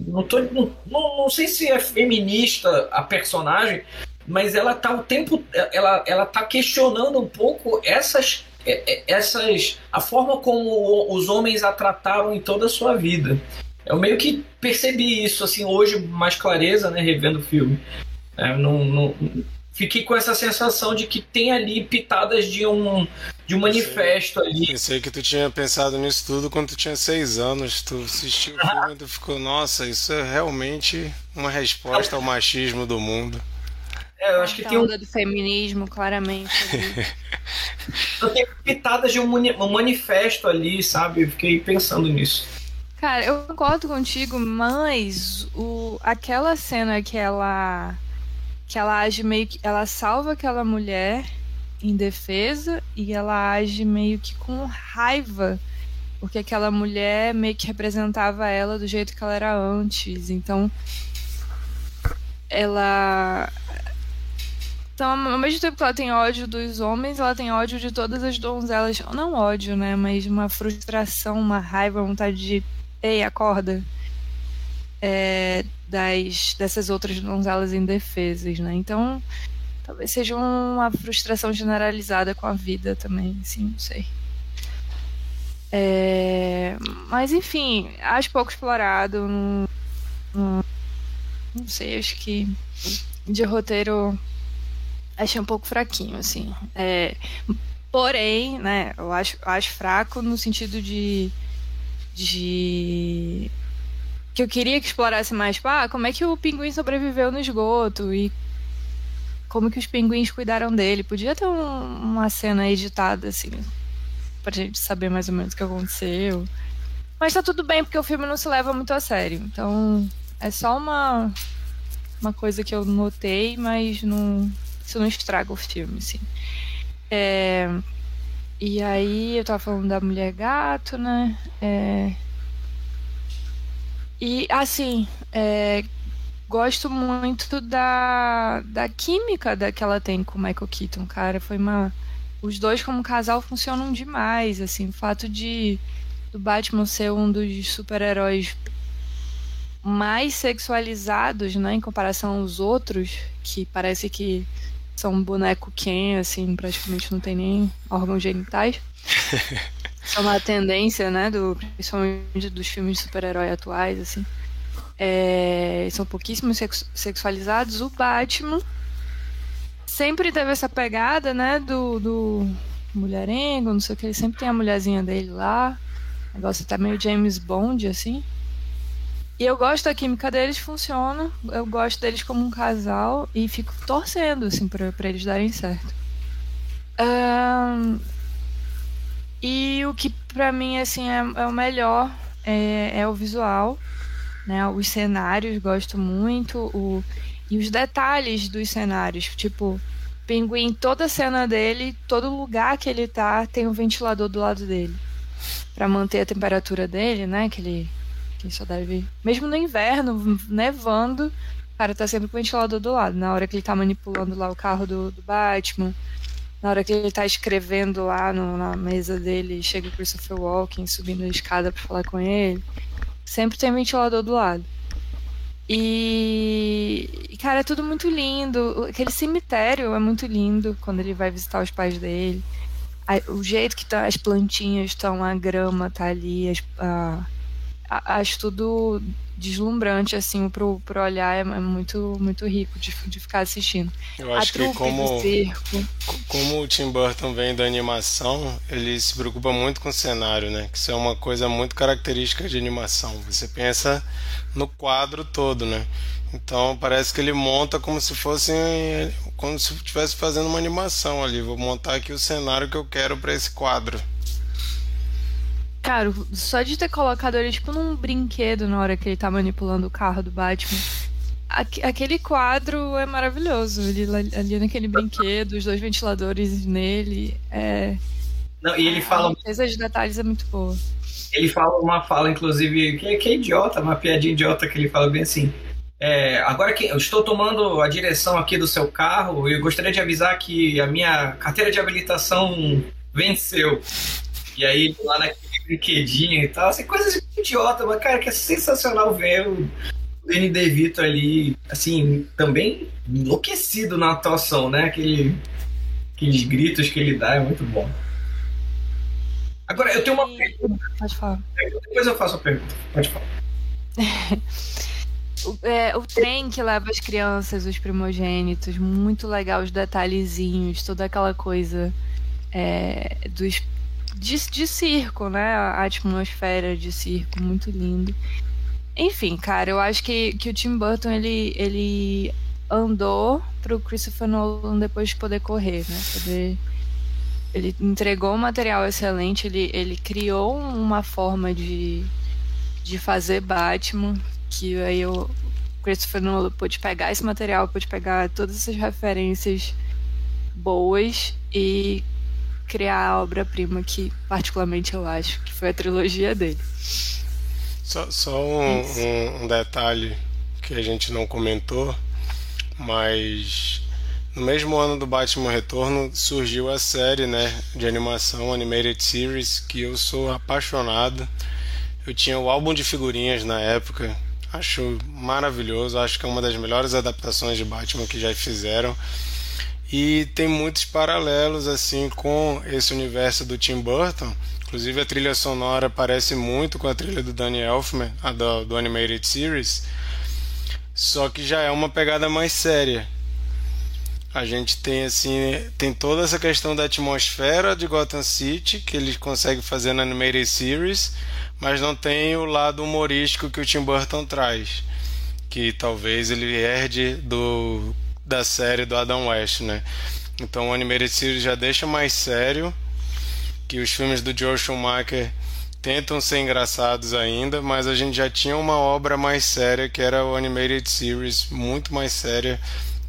não, tô, não, não sei se é feminista a personagem, mas ela tá o tempo ela ela tá questionando um pouco essas é, é, essas a forma como os homens a trataram em toda a sua vida. Eu meio que percebi isso assim hoje mais clareza, né, revendo o filme. É, não, não, fiquei com essa sensação de que tem ali pitadas de um de um manifesto pensei, ali. Pensei que tu tinha pensado nisso tudo quando tu tinha seis anos. Tu assistiu o filme e tu ficou, nossa, isso é realmente uma resposta ao machismo do mundo. É, eu acho que tem um do feminismo, claramente. tem pitadas de um, um manifesto ali, sabe? Eu fiquei pensando nisso. Cara, eu concordo contigo, mas o, aquela cena que ela que ela age meio que ela salva aquela mulher em defesa e ela age meio que com raiva porque aquela mulher meio que representava ela do jeito que ela era antes. Então ela então, ao mesmo tempo que ela tem ódio dos homens, ela tem ódio de todas as donzelas. Não ódio, né? Mas uma frustração, uma raiva, vontade de. Ei, acorda. É, das, dessas outras donzelas indefesas, né? Então, talvez seja uma frustração generalizada com a vida também, assim, não sei. É, mas, enfim, acho pouco explorado. Não, não, não sei, acho que de roteiro achei um pouco fraquinho, assim. É, porém, né, eu acho, acho fraco no sentido de. de. Que eu queria que explorasse mais, tipo, ah, como é que o pinguim sobreviveu no esgoto e como que os pinguins cuidaram dele. Podia ter um, uma cena editada, assim, pra gente saber mais ou menos o que aconteceu. Mas tá tudo bem, porque o filme não se leva muito a sério. Então, é só uma, uma coisa que eu notei, mas não, isso não estraga o filme, assim. É, e aí eu tava falando da mulher gato, né? É, e assim, é, gosto muito da, da química da, que ela tem com o Michael Keaton, cara. Foi uma. Os dois como casal funcionam demais, assim, o fato de do Batman ser um dos super-heróis mais sexualizados, né, em comparação aos outros, que parece que são um boneco Ken, assim, praticamente não tem nem órgãos genitais. É uma tendência, né, do, principalmente dos filmes de super-herói atuais, assim. É, são pouquíssimos sexualizados. O Batman sempre teve essa pegada, né, do, do mulherengo, não sei o que, ele sempre tem a mulherzinha dele lá. Negócio tá meio James Bond, assim. E eu gosto da química deles, funciona. Eu gosto deles como um casal e fico torcendo, assim, pra, pra eles darem certo. Um, e o que pra mim, assim, é, é o melhor é, é, o visual, né? Os cenários, gosto muito. O, e os detalhes dos cenários. Tipo, Pinguim, toda cena dele, todo lugar que ele tá, tem um ventilador do lado dele. para manter a temperatura dele, né? Que ele que só deve. Mesmo no inverno, nevando, o cara tá sempre com o ventilador do lado. Na hora que ele tá manipulando lá o carro do, do Batman, na hora que ele tá escrevendo lá no, na mesa dele, chega o Christopher Walken subindo a escada pra falar com ele. Sempre tem ventilador do lado. E, cara, é tudo muito lindo. Aquele cemitério é muito lindo quando ele vai visitar os pais dele. O jeito que tá, as plantinhas estão, a grama tá ali, as, a, acho tudo deslumbrante, assim, pro, pro olhar é, é muito, muito rico de, de ficar assistindo. Eu acho que como, como o Tim Burton vem da animação, ele se preocupa muito com o cenário, né? Que isso é uma coisa muito característica de animação. Você pensa no quadro todo, né? Então parece que ele monta como se fosse como se estivesse fazendo uma animação ali. Vou montar aqui o cenário que eu quero para esse quadro. Cara, só de ter colocado ele tipo num brinquedo na hora que ele tá manipulando o carro do Batman. Aquele quadro é maravilhoso. Ali, ali naquele brinquedo, os dois ventiladores nele. É. Não, e ele fala. A limpeza de detalhes é muito boa. Ele fala uma fala, inclusive, que, que é idiota, uma piadinha idiota que ele fala bem assim. É, agora que eu estou tomando a direção aqui do seu carro, eu gostaria de avisar que a minha carteira de habilitação venceu. E aí, lá naquele brinquedinho e tal, assim, coisas idiota, mas cara, que é sensacional ver o Danny DeVito ali, assim, também enlouquecido na atuação, né? Aquele, aqueles gritos que ele dá é muito bom. Agora, eu tenho uma pergunta. Pode falar. Depois eu faço a pergunta. Pode falar. o, é, o trem que leva as crianças, os primogênitos, muito legal, os detalhezinhos, toda aquela coisa é, dos, de, de circo, né? A atmosfera de circo, muito lindo. Enfim, cara, eu acho que, que o Tim Burton ele, ele andou pro Christopher Nolan depois de poder correr, né? Poder ele entregou um material excelente, ele, ele criou uma forma de, de fazer Batman, que aí o Christopher Nolan pôde pegar esse material, pôde pegar todas essas referências boas e criar a obra-prima que, particularmente, eu acho que foi a trilogia dele. Só, só um, um, um detalhe que a gente não comentou, mas no mesmo ano do Batman Retorno surgiu a série né, de animação Animated Series, que eu sou apaixonado. Eu tinha o álbum de figurinhas na época, acho maravilhoso, acho que é uma das melhores adaptações de Batman que já fizeram. E tem muitos paralelos assim com esse universo do Tim Burton. Inclusive a trilha sonora parece muito com a trilha do Danny Elfman, a do, do Animated Series, só que já é uma pegada mais séria a gente tem assim tem toda essa questão da atmosfera de Gotham City que eles conseguem fazer na animated series mas não tem o lado humorístico que o Tim Burton traz que talvez ele herde do da série do Adam West né então o animated series já deixa mais sério que os filmes do Joe Schumacher tentam ser engraçados ainda, mas a gente já tinha uma obra mais séria que era o Animated Series, muito mais séria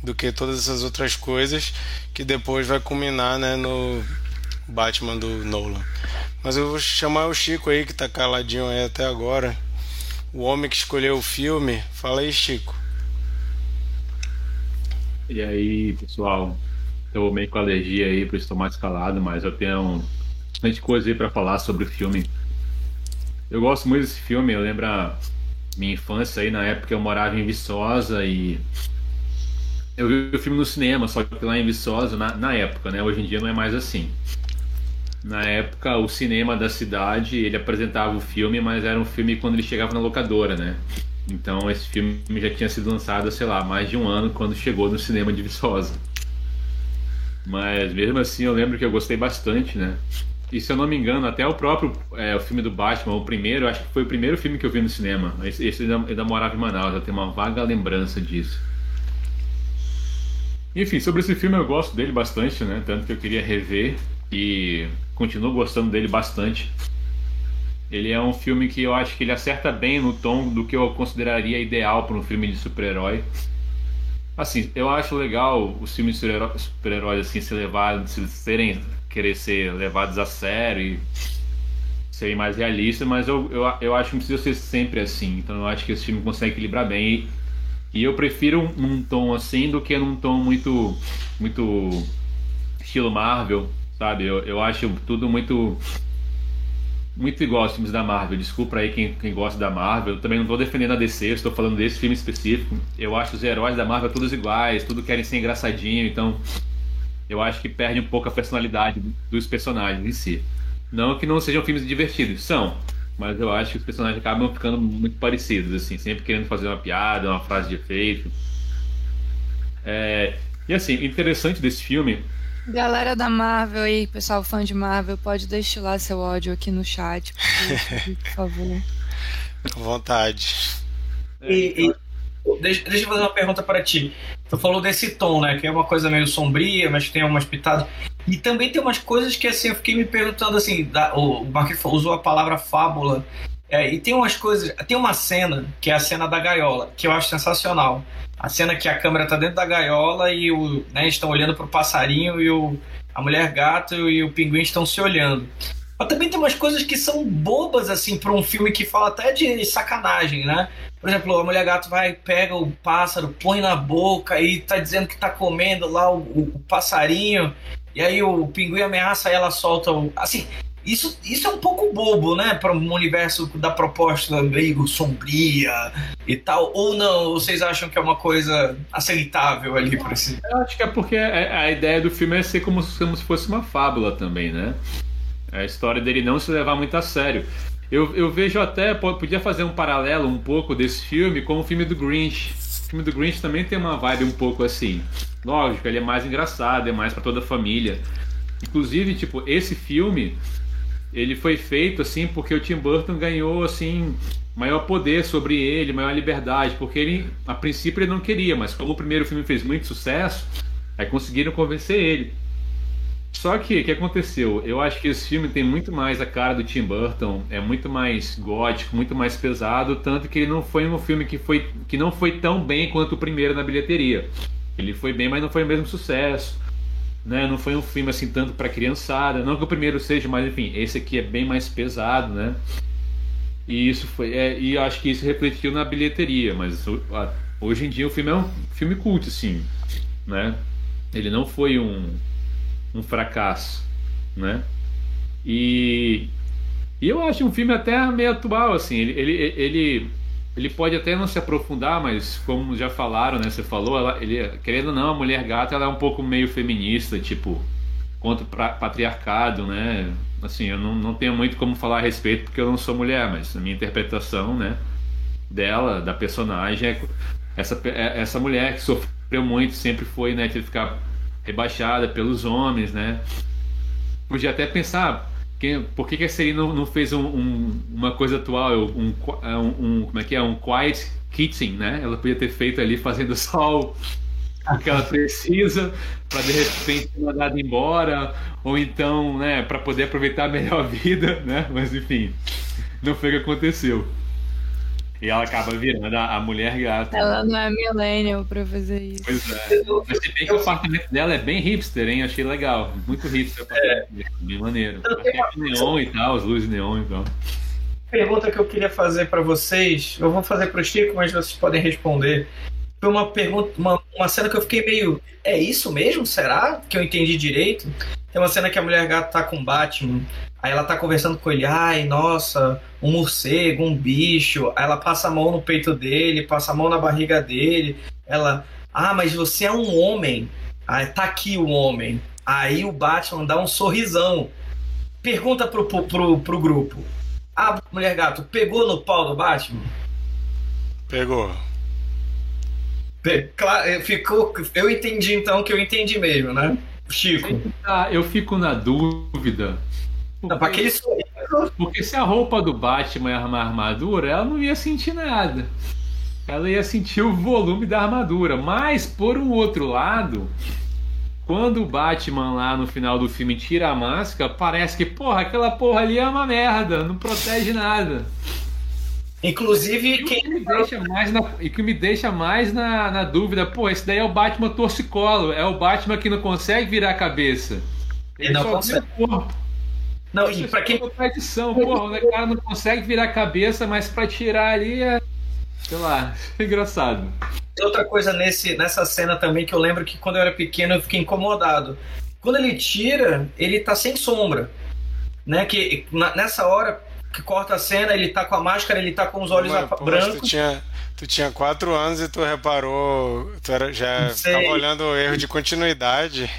do que todas essas outras coisas que depois vai culminar né, no Batman do Nolan. Mas eu vou chamar o Chico aí que tá caladinho aí até agora. O homem que escolheu o filme. Fala aí, Chico. E aí, pessoal? Eu meio com alergia aí, isso estou mais calado, mas eu tenho bastante coisa aí para falar sobre o filme. Eu gosto muito desse filme, eu lembro minha infância aí, na época eu morava em Viçosa e eu vi o filme no cinema, só que lá em Viçosa, na, na época, né? Hoje em dia não é mais assim. Na época, o cinema da cidade, ele apresentava o filme, mas era um filme quando ele chegava na locadora, né? Então esse filme já tinha sido lançado, sei lá, mais de um ano quando chegou no cinema de Viçosa. Mas mesmo assim eu lembro que eu gostei bastante, né? E se eu não me engano, até o próprio é, o filme do Batman, o primeiro, acho que foi o primeiro filme que eu vi no cinema. Esse, esse ainda morava em Manaus, eu tenho uma vaga lembrança disso. Enfim, sobre esse filme eu gosto dele bastante, né? Tanto que eu queria rever e continuo gostando dele bastante. Ele é um filme que eu acho que ele acerta bem no tom do que eu consideraria ideal para um filme de super-herói. Assim, eu acho legal os filmes de super-heróis assim ser levados, serem querer ser levados a sério e serem mais realistas, mas eu, eu, eu acho que precisa ser sempre assim. Então eu acho que esse filme consegue equilibrar bem. E eu prefiro num tom assim do que num tom muito muito estilo Marvel, sabe? Eu, eu acho tudo muito muito igual aos filmes da Marvel. Desculpa aí quem, quem gosta da Marvel. Eu também não estou defendendo a DC, estou falando desse filme específico. Eu acho os heróis da Marvel todos iguais, tudo querem ser engraçadinho, então eu acho que perde um pouco a personalidade dos personagens em si. Não que não sejam filmes divertidos, são. Mas eu acho que os personagens acabam ficando muito parecidos, assim, sempre querendo fazer uma piada, uma frase de efeito. É, e assim, interessante desse filme. Galera da Marvel aí, pessoal fã de Marvel, pode destilar seu ódio aqui no chat, por favor. Com vontade. E, e deixa, deixa eu fazer uma pergunta para ti. Tu falou desse tom, né? Que é uma coisa meio sombria, mas tem umas pitadas. E também tem umas coisas que assim, eu fiquei me perguntando assim, da, o Mark usou a palavra fábula. É, e tem umas coisas. Tem uma cena, que é a cena da gaiola, que eu acho sensacional. A cena que a câmera tá dentro da gaiola e o, né, estão olhando pro passarinho e o, a mulher gato e o pinguim estão se olhando. Mas também tem umas coisas que são bobas, assim, para um filme que fala até de sacanagem, né? Por exemplo, a mulher gato vai, pega o pássaro, põe na boca e tá dizendo que tá comendo lá o, o passarinho e aí o pinguim ameaça e ela solta o. Assim, isso, isso é um pouco bobo, né? Para um universo da proposta meio sombria e tal. Ou não? Vocês acham que é uma coisa aceitável ali para esse. Eu acho que é porque a, ideia do filme é ser como, como se fosse uma fábula também, né? A história dele não se levar muito a sério. Eu, eu vejo até, podia fazer um paralelo um pouco desse filme com o filme do Grinch. O filme do Grinch também tem uma vibe um pouco assim. Lógico, ele é mais engraçado, é mais para toda a família. Inclusive, tipo, esse filme, ele foi feito assim porque o Tim Burton ganhou assim maior poder sobre ele, maior liberdade, porque ele a princípio ele não queria, mas como o primeiro filme fez muito sucesso, aí conseguiram convencer ele. Só que o que aconteceu? Eu acho que esse filme tem muito mais a cara do Tim Burton, é muito mais gótico, muito mais pesado, tanto que ele não foi um filme que foi que não foi tão bem quanto o primeiro na bilheteria. Ele foi bem, mas não foi o mesmo sucesso. Né? Não foi um filme assim tanto para criançada, não que o primeiro seja, mas enfim, esse aqui é bem mais pesado, né? E isso foi, é, e acho que isso refletiu na bilheteria, mas hoje em dia o filme é um filme culto, assim, né? Ele não foi um, um fracasso, né? E, e eu acho um filme até meio atual, assim. Ele, ele, ele, ele pode até não se aprofundar, mas como já falaram, né? Você falou, ela, ele, querendo ou não, a mulher gata ela é um pouco meio feminista, tipo contra o patriarcado, né? Assim, eu não, não tenho muito como falar a respeito porque eu não sou mulher, mas a minha interpretação, né, dela, da personagem, é essa, é, essa mulher que sofreu muito, sempre foi, né, de ficar rebaixada pelos homens, né? Podia até pensar, quem, por que, que a Serena não, não fez um, um, uma coisa atual, um, um, como é que é, um quiet kitchen, né? Ela podia ter feito ali fazendo sol o que ela precisa para de repente ser mandada embora ou então, né, para poder aproveitar melhor a vida, né? Mas enfim, não foi o que aconteceu. E ela acaba virando a, a mulher gata. Ela não é millennial pra fazer isso. Pois é. Mas se bem que o apartamento dela é bem hipster, hein? Achei legal. Muito hipster. É. Bem maneiro. Tem neon e tal, as luzes neon e tal. Pergunta que eu queria fazer para vocês, eu vou fazer pro Chico, mas vocês podem responder foi uma pergunta, uma, uma cena que eu fiquei meio. É isso mesmo? Será que eu entendi direito? Tem uma cena que a mulher gata tá com o Batman. Aí ela tá conversando com ele, ai, nossa, um morcego, um bicho. Aí ela passa a mão no peito dele, passa a mão na barriga dele. Ela, ah, mas você é um homem. Aí tá aqui o homem. Aí o Batman dá um sorrisão. Pergunta pro, pro, pro, pro grupo. A mulher gato pegou no pau do Batman? Pegou. Claro, é, ficou, eu entendi então que eu entendi mesmo, né? Chico. Ah, eu fico na dúvida. Porque, não, aquele porque se a roupa do Batman é uma armadura, ela não ia sentir nada. Ela ia sentir o volume da armadura. Mas, por um outro lado, quando o Batman lá no final do filme tira a máscara, parece que, porra, aquela porra ali é uma merda, não protege nada. Inclusive, e quem. Que me deixa mais na, e que me deixa mais na, na dúvida, pô, esse daí é o Batman torcicolo, é o Batman que não consegue virar a cabeça. Ele, não consegue. Não, e pra quem. Tradição, porra, o cara não consegue virar a cabeça, mas pra tirar ali é. Sei lá, é engraçado. Outra coisa nesse, nessa cena também que eu lembro que quando eu era pequeno eu fiquei incomodado. Quando ele tira, ele tá sem sombra. Né? Que na, nessa hora que corta a cena, ele tá com a máscara, ele tá com os olhos brancos. Tu tinha, tu tinha quatro anos e tu reparou, tu era, já estava olhando o erro de continuidade.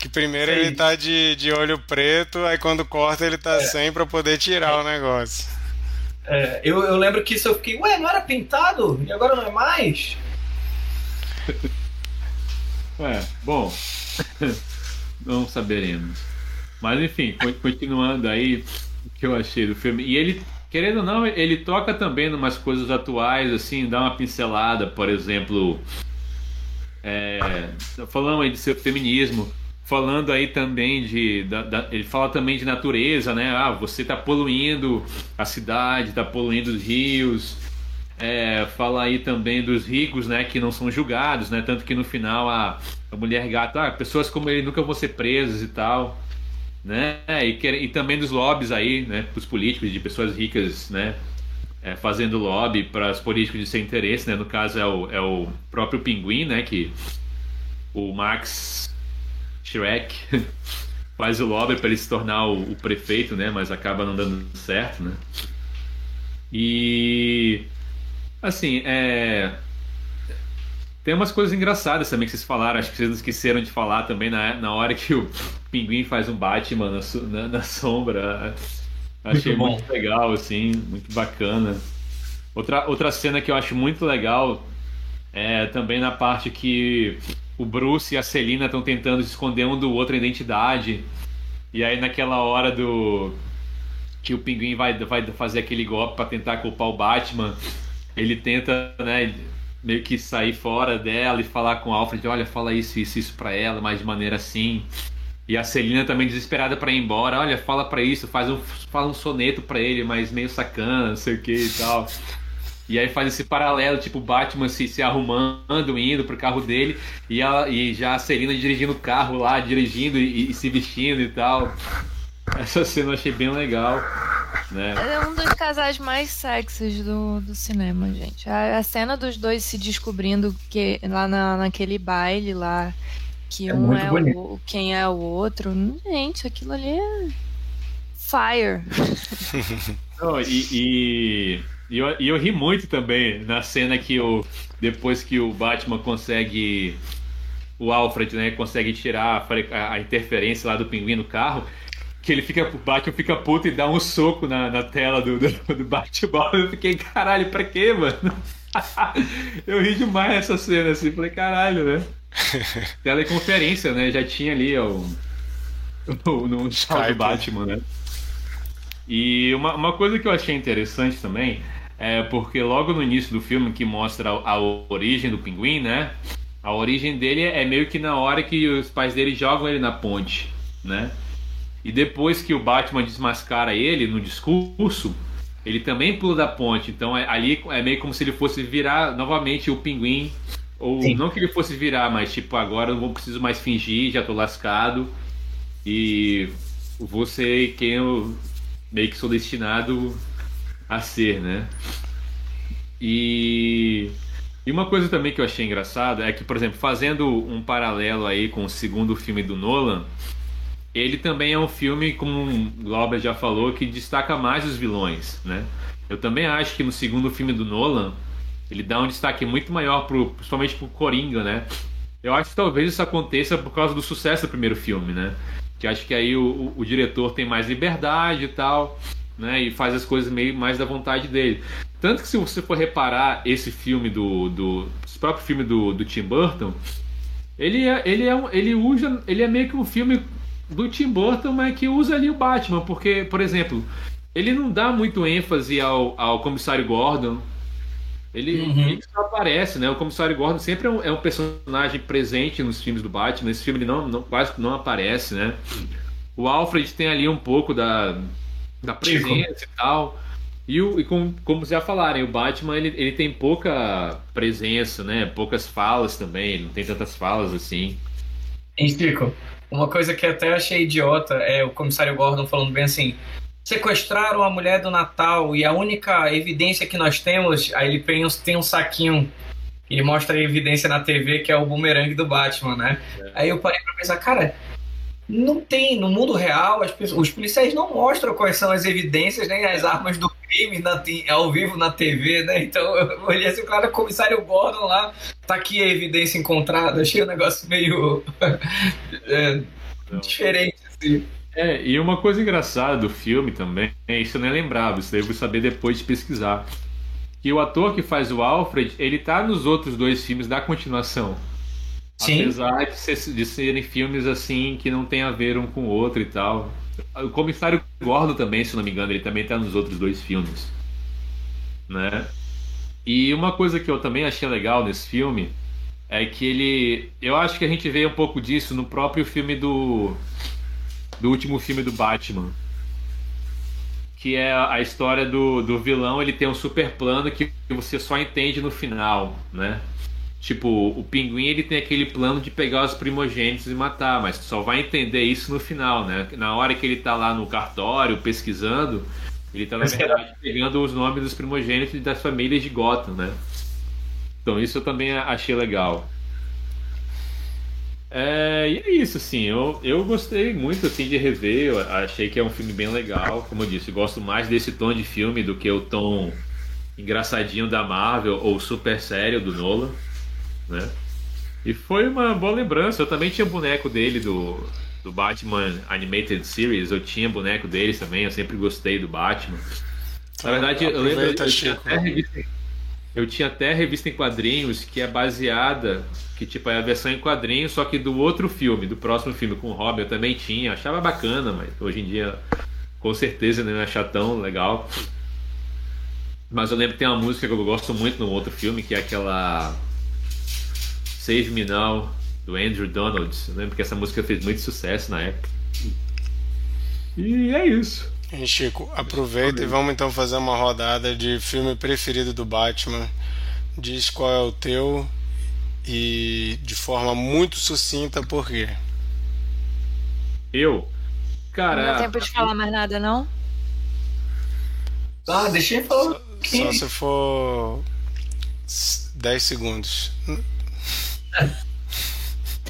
Que primeiro Sei. ele tá de, de olho preto, aí quando corta ele tá é. sem pra poder tirar é. o negócio. É, eu, eu lembro que isso eu fiquei, ué, não era pintado? E agora não é mais? Ué, bom, não saberemos. Mas enfim, continuando aí, que eu achei do filme. E ele, querendo ou não, ele toca também em umas coisas atuais, assim, dá uma pincelada, por exemplo. É, falando aí de seu feminismo, falando aí também de. Da, da, ele fala também de natureza, né? Ah, você está poluindo a cidade, está poluindo os rios. É, fala aí também dos ricos, né, que não são julgados, né, tanto que no final a, a mulher gata, ah, pessoas como ele nunca vão ser presas e tal né? E, e também dos lobbies aí, né? Os políticos, de pessoas ricas, né? É, fazendo lobby para os políticos de sem interesse, né? No caso é o, é o próprio Pinguim, né? Que o Max Shrek faz o lobby para ele se tornar o, o, prefeito, né? Mas acaba não dando certo, né? E assim, é tem umas coisas engraçadas também que vocês falaram, acho que vocês esqueceram de falar também na, na hora que o pinguim faz um Batman na, na, na sombra. Achei muito, muito, legal, assim, muito bacana. Outra, outra cena que eu acho muito legal é também na parte que o Bruce e a Celina estão tentando esconder um do outro a identidade. E aí naquela hora do que o pinguim vai, vai fazer aquele golpe para tentar culpar o Batman, ele tenta, né, meio que sair fora dela e falar com o Alfred, olha, fala isso, isso, isso para ela, mas de maneira assim. E a Celina também desesperada para ir embora, olha, fala para isso, faz um, fala um soneto para ele, mas meio sacana, não sei o que e tal. E aí faz esse paralelo, tipo, o Batman se, se arrumando, indo pro carro dele, e, ela, e já a Celina dirigindo o carro lá, dirigindo e, e se vestindo e tal. Essa cena eu achei bem legal. Né? É um dos casais mais sexys do, do cinema, gente. A, a cena dos dois se descobrindo que lá na, naquele baile lá, que é um é o, quem é o outro. Gente, aquilo ali é fire. Não, e, e, e, eu, e eu ri muito também na cena que o, depois que o Batman consegue o Alfred, né, consegue tirar a, a, interferência lá do pinguim no carro, que ele fica, o Batman fica puto e dá um soco na, na tela do, do, do Batman. Eu fiquei, caralho, pra quê, mano? eu ri demais nessa cena, assim, falei, caralho, né? Teleconferência, né? Já tinha ali ó, o, no do Batman, né? E uma, uma coisa que eu achei interessante também é porque logo no início do filme que mostra a, a origem do pinguim, né? A origem dele é meio que na hora que os pais dele jogam ele na ponte, né? E depois que o Batman desmascara ele no discurso, ele também pula da ponte. Então é, ali é meio como se ele fosse virar novamente o pinguim. Ou Sim. não que ele fosse virar, mas tipo, agora eu não preciso mais fingir, já tô lascado. E você quem eu meio que sou destinado a ser, né? E, e uma coisa também que eu achei engraçada é que, por exemplo, fazendo um paralelo aí com o segundo filme do Nolan, ele também é um filme, como o Glauber já falou, que destaca mais os vilões, né? Eu também acho que no segundo filme do Nolan, ele dá um destaque muito maior, pro, principalmente pro Coringa, né? Eu acho que talvez isso aconteça por causa do sucesso do primeiro filme, né? Que acho que aí o, o, o diretor tem mais liberdade e tal, né? E faz as coisas meio mais da vontade dele. Tanto que se você for reparar esse filme do. do esse próprio filme do, do Tim Burton, ele é, ele, é um, ele usa. Ele é meio que um filme do Tim Burton, mas que usa ali o Batman, porque, por exemplo, ele não dá muito ênfase ao, ao comissário Gordon. Ele, uhum. ele só aparece, né? O comissário Gordon sempre é um, é um, personagem presente nos filmes do Batman. Nesse filme ele não, não, quase não aparece, né? O Alfred tem ali um pouco da, da presença Chico. e tal. E, o, e como, como já falaram, o Batman ele, ele tem pouca presença, né? Poucas falas também. Ele não tem tantas falas assim. E Chico, uma coisa que até achei idiota é o comissário Gordon falando bem assim: sequestraram a mulher do Natal e a única evidência que nós temos, aí ele tem um, tem um saquinho, ele mostra a evidência na TV que é o bumerangue do Batman, né? É. Aí eu parei pra pensar, cara, não tem, no mundo real, pessoas, os policiais não mostram quais são as evidências, nem as armas do crime na, ao vivo na TV, né? Então eu olhei assim, claro, o comissário Gordon lá, tá aqui a evidência encontrada, achei o um negócio meio é, diferente, assim. É, e uma coisa engraçada do filme também, isso eu nem lembrava, isso daí eu vou saber depois de pesquisar. Que o ator que faz o Alfred, ele tá nos outros dois filmes da continuação. Sim. Apesar de, ser, de serem filmes assim que não tem a ver um com o outro e tal. O comissário Gordon também, se não me engano, ele também tá nos outros dois filmes. Né? E uma coisa que eu também achei legal nesse filme é que ele. Eu acho que a gente vê um pouco disso no próprio filme do. Do último filme do Batman. Que é a história do, do vilão, ele tem um super plano que você só entende no final, né? Tipo, o pinguim ele tem aquele plano de pegar os primogênitos e matar, mas só vai entender isso no final, né? Na hora que ele tá lá no cartório pesquisando, ele tá na verdade pegando os nomes dos primogênitos das famílias de Gotham, né? Então isso eu também achei legal. É, e é isso, assim, eu, eu gostei muito assim, de rever, eu achei que é um filme bem legal, como eu disse, eu gosto mais desse tom de filme do que o tom engraçadinho da Marvel ou super sério do Nolan. Né? E foi uma boa lembrança. Eu também tinha boneco dele do, do Batman Animated Series. Eu tinha boneco deles também. Eu sempre gostei do Batman. Na verdade, eu lembro. Eu tinha, até revista, eu tinha até revista em quadrinhos que é baseada. Que tipo é a versão em quadrinhos, só que do outro filme, do próximo filme com o Robin, eu também tinha. Achava bacana, mas hoje em dia com certeza não ia achar tão legal. Mas eu lembro que tem uma música que eu gosto muito no outro filme, que é aquela Save Me Now, do Andrew Donalds. Eu lembro que essa música fez muito sucesso na época. E é isso. E Chico, aproveita e vamos então fazer uma rodada de filme preferido do Batman. Diz qual é o teu e de forma muito sucinta por quê. Eu? Cara. Não dá tempo de falar mais nada, não? Ah, deixa eu falar. Só, só se for 10 segundos.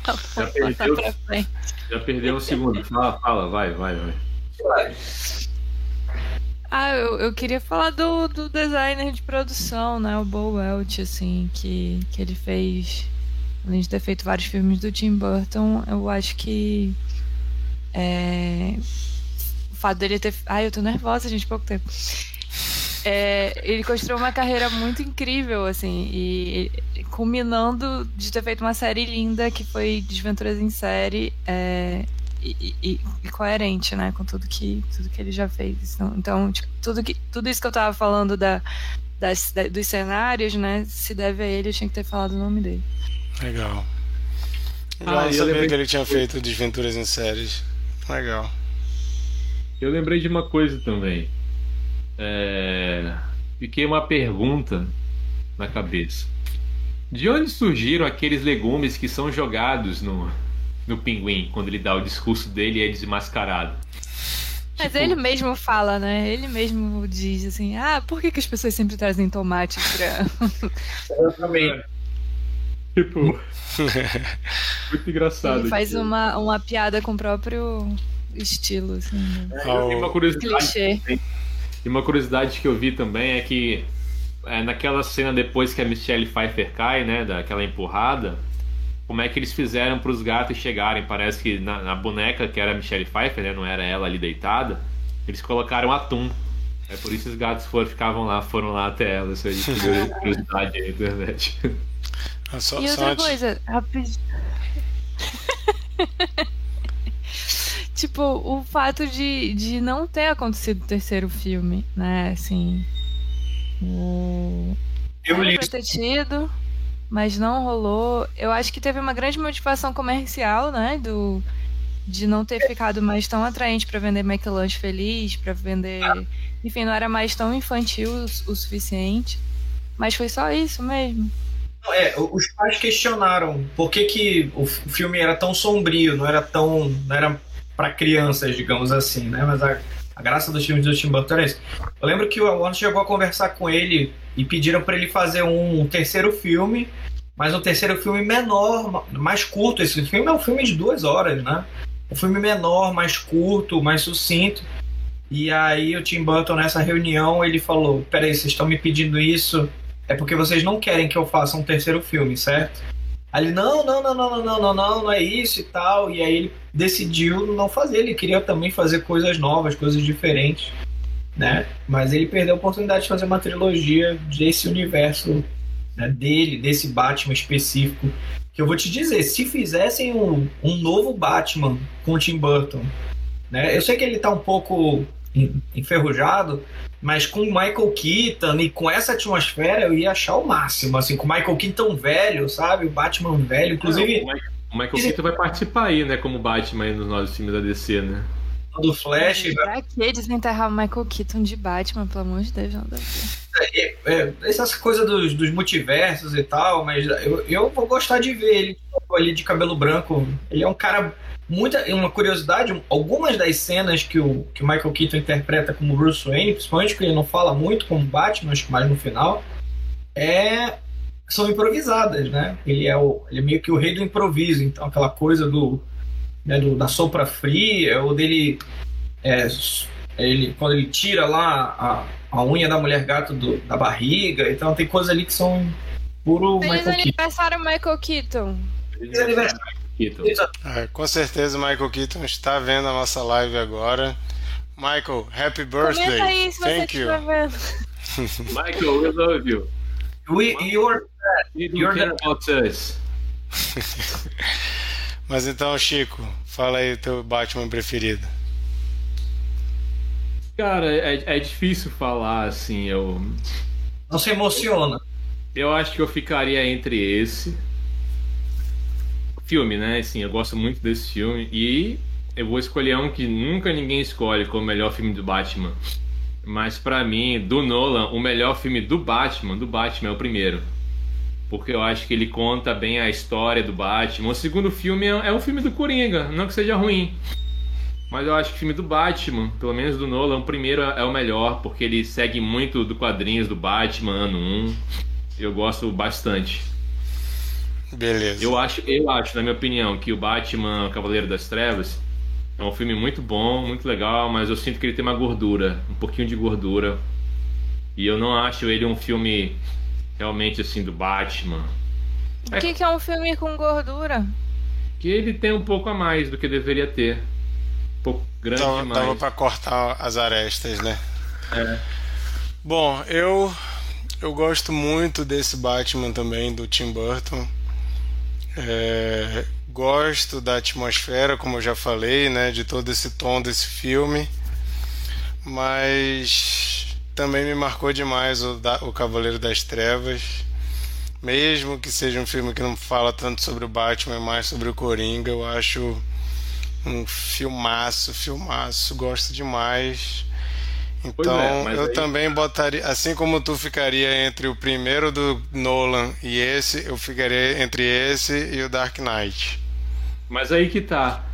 Tá bom, já perdeu. Já perdeu um segundo. Fala, fala, vai, vai, vai. Ah, eu, eu queria falar do, do designer de produção, né? O Bo Welch, assim, que, que ele fez. Além de ter feito vários filmes do Tim Burton, eu acho que. É, o fato dele ter. Ai, eu tô nervosa, gente, pouco tempo. É, ele construiu uma carreira muito incrível, assim, e, culminando de ter feito uma série linda que foi Desventuras em Série é, e, e, e, coerente, né, com tudo que, tudo que ele já fez. Então, então tipo, tudo, que, tudo isso que eu tava falando da, das, da, dos cenários, né, se deve a ele, eu tinha que ter falado o nome dele. Legal. Eu ah, não sabia que ele tinha feito Desventuras em Séries. Legal. Eu lembrei de uma coisa também é, fiquei uma pergunta na cabeça. De onde surgiram aqueles legumes que são jogados no, no pinguim quando ele dá o discurso dele e é desmascarado? Mas tipo... ele mesmo fala, né? Ele mesmo diz assim: ah, por que, que as pessoas sempre trazem tomate pra. Eu também. Tipo. muito engraçado. Ele faz uma, uma piada com o próprio estilo, assim. Né? Tem uma curiosidade. Clichê. E uma curiosidade que eu vi também é que é, naquela cena depois que a Michelle Pfeiffer cai, né, daquela empurrada, como é que eles fizeram para os gatos chegarem? Parece que na, na, boneca que era a Michelle Pfeiffer, né, não era ela ali deitada, eles colocaram atum. É por isso os gatos foram, ficavam lá, foram lá até ela. Isso aí curiosidade na internet. Ah, só, e outra coisa, rapidinho. tipo, o fato de, de não ter acontecido o terceiro filme, né? Assim. O... Eu li. ter tido, mas não rolou. Eu acho que teve uma grande motivação comercial, né? Do, de não ter ficado mais tão atraente para vender McLanche feliz, para vender. Enfim, não era mais tão infantil o, o suficiente. Mas foi só isso mesmo. É, os pais questionaram por que, que o filme era tão sombrio, não era tão. não era para crianças, digamos assim, né? Mas a, a graça dos filmes do Tim Burton é isso. Eu lembro que o Warner chegou a conversar com ele e pediram para ele fazer um, um terceiro filme, mas um terceiro filme menor, mais curto. Esse filme é um filme de duas horas, né? Um filme menor, mais curto, mais sucinto. E aí o Tim Burton nessa reunião ele falou: "Peraí, vocês estão me pedindo isso? É porque vocês não querem que eu faça um terceiro filme, certo?" Aí ele, não, não, não, não, não, não, não, não, é isso e tal. E aí ele decidiu não fazer. Ele queria também fazer coisas novas, coisas diferentes, né? Mas ele perdeu a oportunidade de fazer uma trilogia desse universo né, dele, desse Batman específico. Que eu vou te dizer, se fizessem um, um novo Batman com Tim Burton, né? Eu sei que ele tá um pouco enferrujado, mas com o Michael Keaton e com essa atmosfera eu ia achar o máximo, assim, com o Michael Keaton velho, sabe? O Batman velho, inclusive. Não, o Michael Keaton vai participar aí, né, como Batman aí nos novos filmes da DC, né? Do Flash. Pra que desenterrar o Michael Keaton de Batman, pelo amor de Deus, não dá é, é, essas coisas dos, dos, multiversos e tal, mas eu, eu vou gostar de ver ele ali de cabelo branco. Ele é um cara muita uma curiosidade, algumas das cenas que o, que o Michael Keaton interpreta como Bruce Wayne, principalmente que ele não fala muito como Batman, acho que mais no final, é são improvisadas, né? Ele é o ele é meio que o rei do improviso, então aquela coisa do, né, do da sopra fria ou dele é, ele quando ele tira lá a, a unha da mulher gato do, da barriga, então tem coisas ali que são Puro Feliz Michael Keaton. aniversário, Michael Keaton. Feliz aniversário. Keaton. É, com certeza o Michael Keaton está vendo a nossa live agora. Michael, happy birthday. Comenta aí se você Thank you. estiver vendo. Michael, we love you. We, you're, You You're care about us. Mas então, Chico, fala aí o teu Batman preferido. Cara, é, é difícil falar assim. Eu, não se emociona. eu acho que eu ficaria entre esse filme, né? Assim, eu gosto muito desse filme e eu vou escolher um que nunca ninguém escolhe como o melhor filme do Batman. Mas pra mim, do Nolan, o melhor filme do Batman, do Batman é o primeiro. Porque eu acho que ele conta bem a história do Batman. O segundo filme é, é um filme do Coringa, não que seja ruim. Mas eu acho que o filme do Batman, pelo menos do Nolan, o primeiro é o melhor, porque ele segue muito do quadrinhos do Batman, ano 1. Eu gosto bastante. Beleza. Eu acho, eu acho, na minha opinião, que o Batman Cavaleiro das Trevas é um filme muito bom, muito legal, mas eu sinto que ele tem uma gordura, um pouquinho de gordura. E eu não acho ele um filme realmente assim do Batman. O que, que é um filme com gordura? Que ele tem um pouco a mais do que deveria ter. Um pouco grande Então, demais. dava pra cortar as arestas, né? É. Bom, eu eu gosto muito desse Batman também do Tim Burton. É, gosto da atmosfera, como eu já falei, né, de todo esse tom desse filme. Mas também me marcou demais o, da, o Cavaleiro das Trevas. Mesmo que seja um filme que não fala tanto sobre o Batman, mais sobre o Coringa, eu acho um filmaço, filmaço, gosto demais. É, Então mas eu aí- também botaria, assim como tu ficaria entre o primeiro do Nolan e esse, eu ficaria entre esse e o Dark Knight. Mas aí que tá.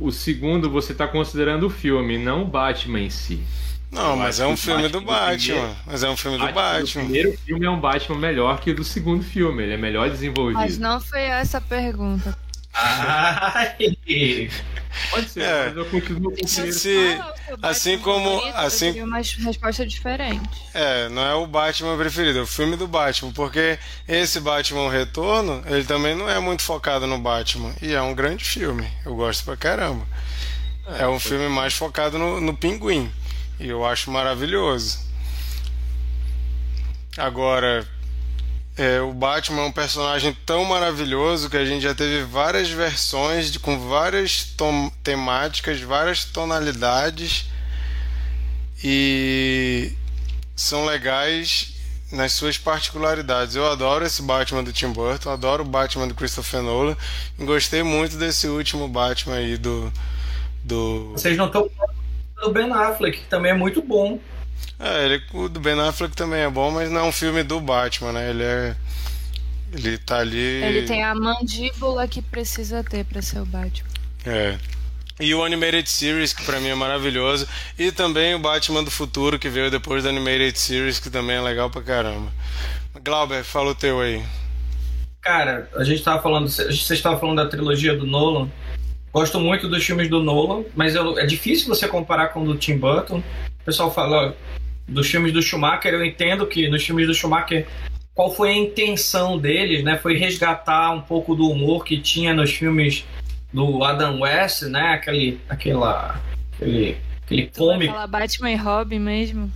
O segundo você tá considerando o filme, não o Batman em si. Não, mas é um que o filme do Batman do Batman. primeiro- Mas é um filme do O Batman. primeiro filme é um Batman melhor que o do segundo filme, ele é melhor desenvolvido. Mas não foi essa a pergunta. Ai, Pode ser, É. mas eu continuo com o Se- se- seu assim como- favorito, assim- Eu uma resposta diferente. É, não é o Batman preferido, é o filme do Batman, porque esse Batman Retorno, ele também não é muito focado no Batman, e é um grande filme, eu gosto pra caramba. É um filme mais focado no, no Pinguim, e eu acho maravilhoso. Agora, é, o Batman é um personagem tão maravilhoso que a gente já teve várias versões de, com várias temáticas, várias tonalidades e são legais nas suas particularidades. Eu adoro esse Batman do Tim Burton, adoro o Batman do Christopher Nolan e gostei muito desse último Batman aí do do vocês não estão do Ben Affleck, que também é muito bom. É, ele, o do Ben Affleck também é bom, mas não é um filme do Batman, né? Ele é ele tá ali Ele tem a mandíbula que precisa ter pra ser o Batman. É. E o Animated Series, que pra mim é maravilhoso. E também o Batman do Futuro, que veio depois do Animated Series, que também é legal pra caramba. Glauber, fala o teu aí. Cara, a gente tava falando, vocês estavam falando da trilogia do Nolan. Gosto muito dos filmes do Nolan, mas eu- é difícil você comparar com o do Tim Burton. O pessoal fala dos filmes do Schumacher, eu entendo que nos filmes do Schumacher qual foi a intenção deles, né? Foi resgatar um pouco do humor que tinha nos filmes do Adam West, né? Aquele, aquela, aquele, aquele cômico. falar Batman e Robin mesmo?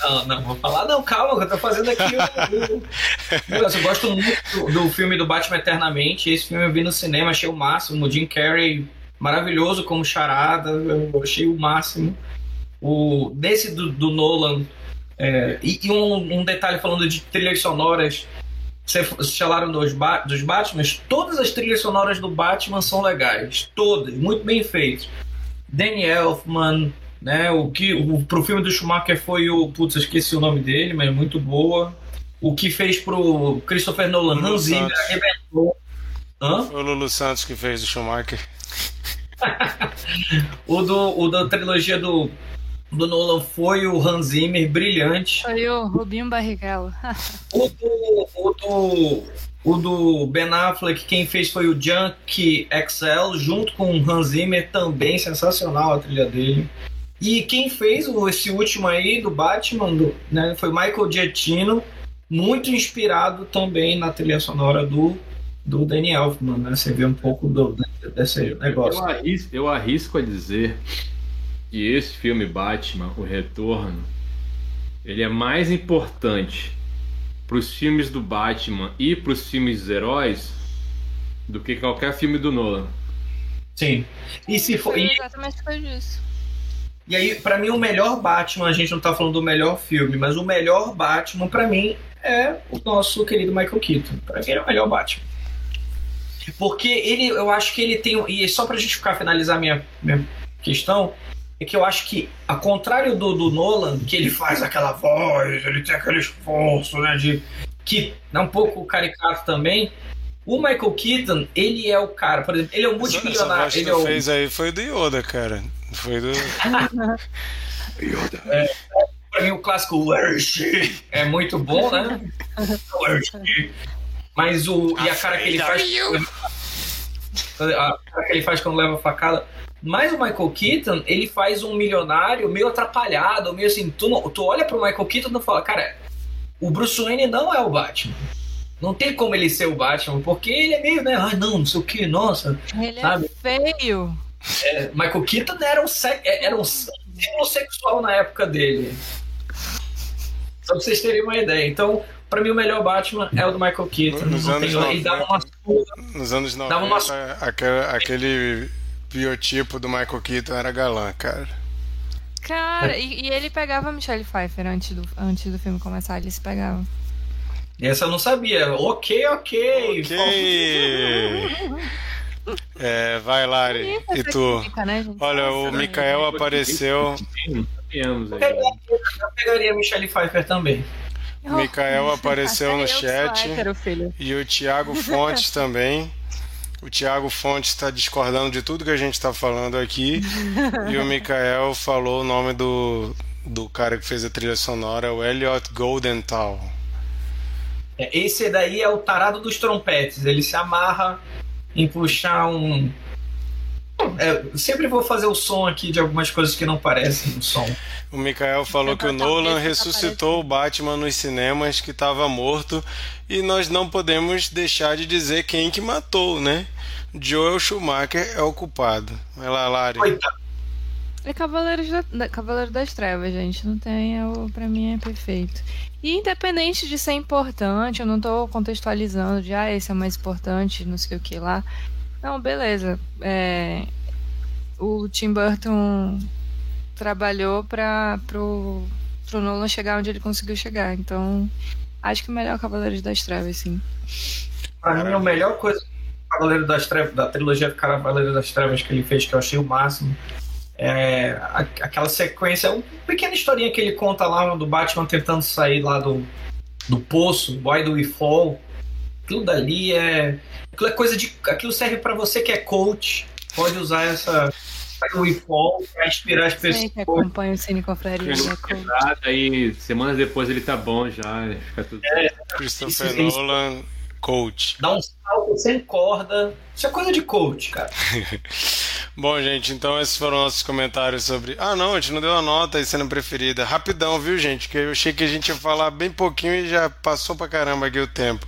Não, não, vou falar, não, calma, eu tô fazendo aqui o. o- Nossa, eu gosto muito do, do filme do Batman Eternamente. Esse filme eu vi no cinema, achei o máximo. O Jim Carrey maravilhoso como charada, eu achei o máximo. O, desse do, do Nolan. É, e e um, um detalhe falando de trilhas sonoras. Vocês falaram dos, ba dos Batmans, todas as trilhas sonoras do Batman são legais. Todas, muito bem feitas. Danny Elfman, né? O que o, pro filme do Schumacher foi o. Putz, eu esqueci o nome dele, mas é muito boa. O que fez pro Christopher Nolan, Lulu Hans Zimmer arrebentou. Hã? Foi o Lulu Santos que fez o Schumacher. O, do, o da trilogia do, do Nolan foi o Hans Zimmer, brilhante. Foi o Rubinho Barrichello. O do, o do, o do Ben Affleck, quem fez foi o Junk XL, junto com o Hans Zimmer, também sensacional a trilha dele. E quem fez o- esse último aí do Batman, do, né, foi Michael Giacchino, muito inspirado também na trilha sonora do, do Danny Elfman, né? Você vê um pouco do, desse negócio. Eu arrisco, eu arrisco a dizer que esse filme Batman, O Retorno, ele é mais importante para os filmes do Batman e para os filmes dos heróis do que qualquer filme do Nolan. Sim. E se for. Foi exatamente por isso. E aí, para mim, o melhor Batman, a gente não tá falando do melhor filme, mas o melhor Batman, para mim, é o nosso querido Michael Keaton. Pra mim, ele é o melhor Batman. Porque ele, eu acho que ele tem. E só pra gente ficar finalizar minha, minha questão, é que eu acho que, ao contrário do, do Nolan, que ele faz aquela voz, ele tem aquele esforço, né? De, que é um pouco caricato também. O Michael Keaton, ele é o cara, por exemplo, ele é o multimilionário. Essa voz que ele tu é o... fez aí foi do Yoda, cara. Foi do. Yoda. É, pra mim, o clássico Where is she? é muito bom, né? Where is she? Mas o. E a cara que ele faz. Que ele faz quando leva a facada. Mas o Michael Keaton, ele faz um milionário meio atrapalhado, meio assim. Tu, não, tu olha pro Michael Keaton e fala, cara, o Bruce Wayne não é o Batman. Não tem como ele ser o Batman, porque ele é meio, né? Ah, não, não sei o que, nossa. Ele Sabe? é feio. É, Michael Keaton era um, se- era um símbolo sexual na época dele. Só pra vocês terem uma ideia. Então, pra mim, o melhor Batman é o do Michael Keaton. Nos Não anos tem- ele 90. dava uma surra. Nos anos Dava 90, uma- aquele, aquele biotipo do Michael Keaton era galã, cara. Cara, e, e ele pegava Michelle Pfeiffer antes do, antes do filme começar, ele se pegava. Essa eu não sabia. Ok, ok. Ok! É, vai, Lari. E tu? Química, né? Olha, o Nossa, Mikael apareceu. Sabemos aí. Eu pegaria Michelle Pfeiffer também. O Mikael apareceu no chat. hétero, filho. E o Thiago Fontes também. O Thiago Fontes está discordando de tudo que a gente está falando aqui. e o Mikael falou o nome do, do cara que fez a trilha sonora, o Elliot Goldenthal. É, Esse daí é o tarado dos trompetes. Ele se amarra em puxar um. É, eu sempre vou fazer o som aqui de algumas coisas que não parecem um som. O Mikael falou que o Nolan ressuscitou o Batman nos cinemas que estava morto e nós não podemos deixar de dizer quem que matou, né? Joel Schumacher é o culpado. Vai lá, Lari. Coitado. É Cavaleiros da, Cavaleiro das Trevas, gente. Não tem. É o, pra mim é perfeito. E independente de ser importante, eu não tô contextualizando de ah, esse é mais importante, não sei o que lá. Não, beleza. É, o Tim Burton trabalhou para pro, pro Nolan chegar onde ele conseguiu chegar. Então, acho que o melhor Cavaleiros das Trevas, sim. Pra mim, a melhor coisa do Cavaleiro das Trevas, da trilogia Cavaleiro das Trevas que ele fez, que eu achei o máximo, é aquela sequência, uma pequena historinha que ele conta lá do Batman tentando sair lá do, do poço, Why Do We Fall. Aquilo dali é. Aquilo é coisa de. Aquilo serve pra você que é coach. Pode usar essa. We Fall pra inspirar as Sei que pessoas. acompanha o Cine Confraria. Quebrado, aí semanas depois ele tá bom já, fica tudo Christopher Isso- isso- Nolan, coach. Dá um salto sem corda. Isso é coisa de coach, cara. Bom, gente, então esses foram nossos comentários sobre. Ah, não, a gente não deu a nota e cena preferida. Rapidão, viu, gente? Que eu achei que a gente ia falar bem pouquinho e já passou pra caramba aqui o tempo.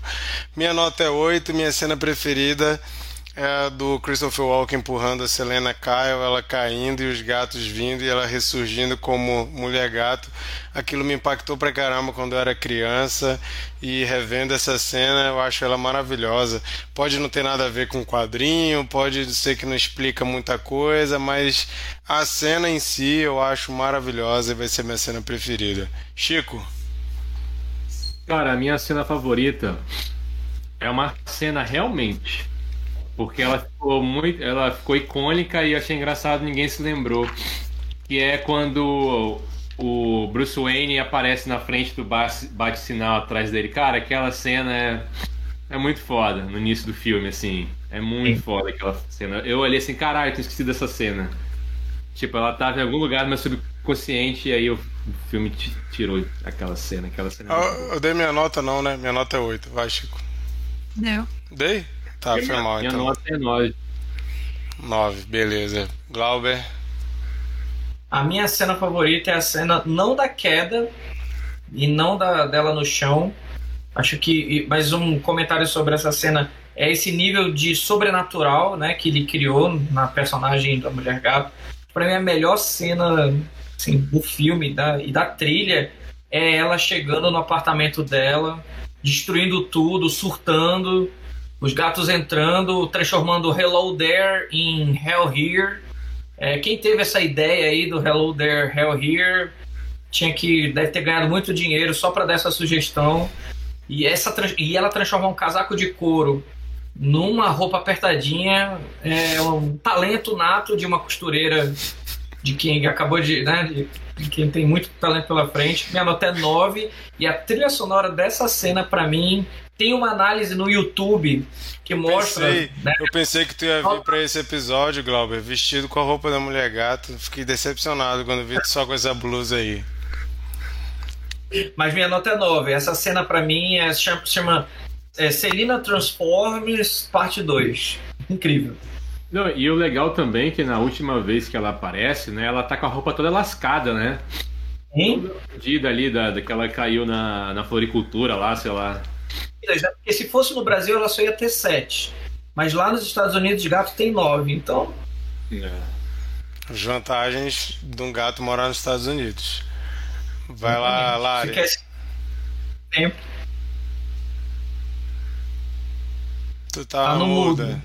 Minha nota é 8, minha cena preferida é a do Christopher Walken empurrando a Selena Kyle, ela caindo e os gatos vindo e ela ressurgindo como mulher gato. Aquilo me impactou pra caramba quando eu era criança e revendo essa cena eu acho ela maravilhosa. Pode não ter nada a ver com o quadrinho, pode ser que não explica muita coisa, mas a cena em si eu acho maravilhosa e vai ser minha cena preferida. Chico, Cara, a minha cena favorita é uma cena realmente. Porque ela ficou muito. Ela ficou icônica e eu achei engraçado, ninguém se lembrou. Que é quando o Bruce Wayne aparece na frente do bate- bate-sinal atrás dele. Cara, aquela cena é, é muito foda no início do filme, assim. É muito foda aquela cena. Eu olhei assim, caralho, eu tinha esquecido dessa cena. Tipo, ela tava em algum lugar no meu subconsciente e aí o filme ti- tirou aquela cena. Aquela cena é muito boa. eu, eu dei minha nota não, né? Minha nota é 8. Vai, Chico. Deu. Dei? Tá, foi mal Minha então. nota é 9. 9, beleza. Glauber. A minha cena favorita é a cena não da queda e não da, dela no chão, Acho que mais um comentário sobre essa cena é esse nível de sobrenatural, né, que ele criou na personagem da Mulher Gato. Para mim a melhor cena assim, do filme da, e da trilha é ela chegando no apartamento dela, destruindo tudo, surtando, os gatos entrando, transformando Hello There em Hell Here. É, quem teve essa ideia aí do Hello There, Hell Here, tinha que deve ter ganhado muito dinheiro só para dar essa sugestão. E, essa, e ela transforma um casaco de couro numa roupa apertadinha é um talento nato de uma costureira de quem acabou de, né, de quem tem muito talento pela frente. Minha nota é 9 e a trilha sonora dessa cena para mim tem uma análise no YouTube que mostra. Pensei, né? Eu pensei que tu ia vir para esse episódio, Glauber, vestido com a roupa da mulher gato. Fiquei decepcionado quando vi só com essa blusa aí. Mas minha nota é 9. Essa cena para mim é, chama, chama é, Celina Transformers Parte 2. Incrível. Não, e o legal também é que na última vez que ela aparece, né, ela tá com a roupa toda lascada, né? Hein? Toda ali da, da que ela caiu na, na floricultura lá, sei lá. Porque se fosse no Brasil ela só ia ter 7. Mas lá nos Estados Unidos gato tem 9, então. É. As vantagens de um gato morar nos Estados Unidos. Vai lá, Lari. Fica esse tempo. Tu tá, tá no muda.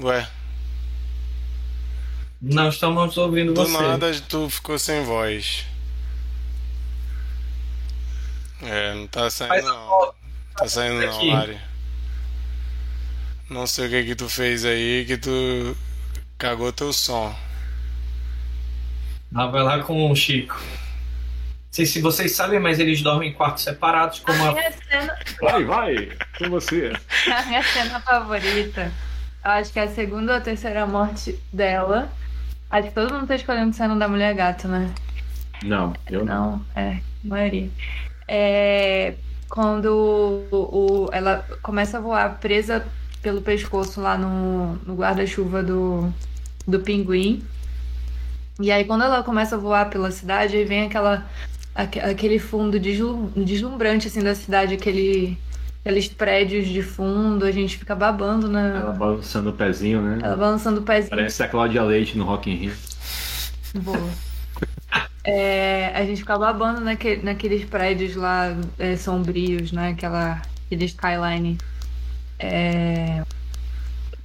Ué. Não estamos ouvindo Do você. Do nada tu ficou sem voz. É, não tá saindo não. Tá saindo não, Lari. Não sei o que que tu fez aí que tu cagou teu som. Ah, vai lá com o Chico. Não sei se vocês sabem, mas eles dormem em quartos separados como a. a... Cena... Vai, vai, com você. A minha cena favorita. Eu acho que é a segunda ou a terceira morte dela. Acho que todo mundo tá escolhendo cena da mulher gato, né? Não, eu não. Não, é, maioria. É, quando o, o, ela começa a voar presa pelo pescoço lá no, no guarda-chuva do, do pinguim. E aí quando ela começa a voar pela cidade, aí vem aquela aquele fundo deslumbrante assim da cidade, aquele aqueles prédios de fundo, a gente fica babando na Ela balançando o pezinho, né? Ela balançando o pezinho. Parece a Cláudia Leite no Rock in Rio. Boa. É, a gente fica babando naque, naqueles prédios lá é, sombrios, né? Aquela, aquele skyline é,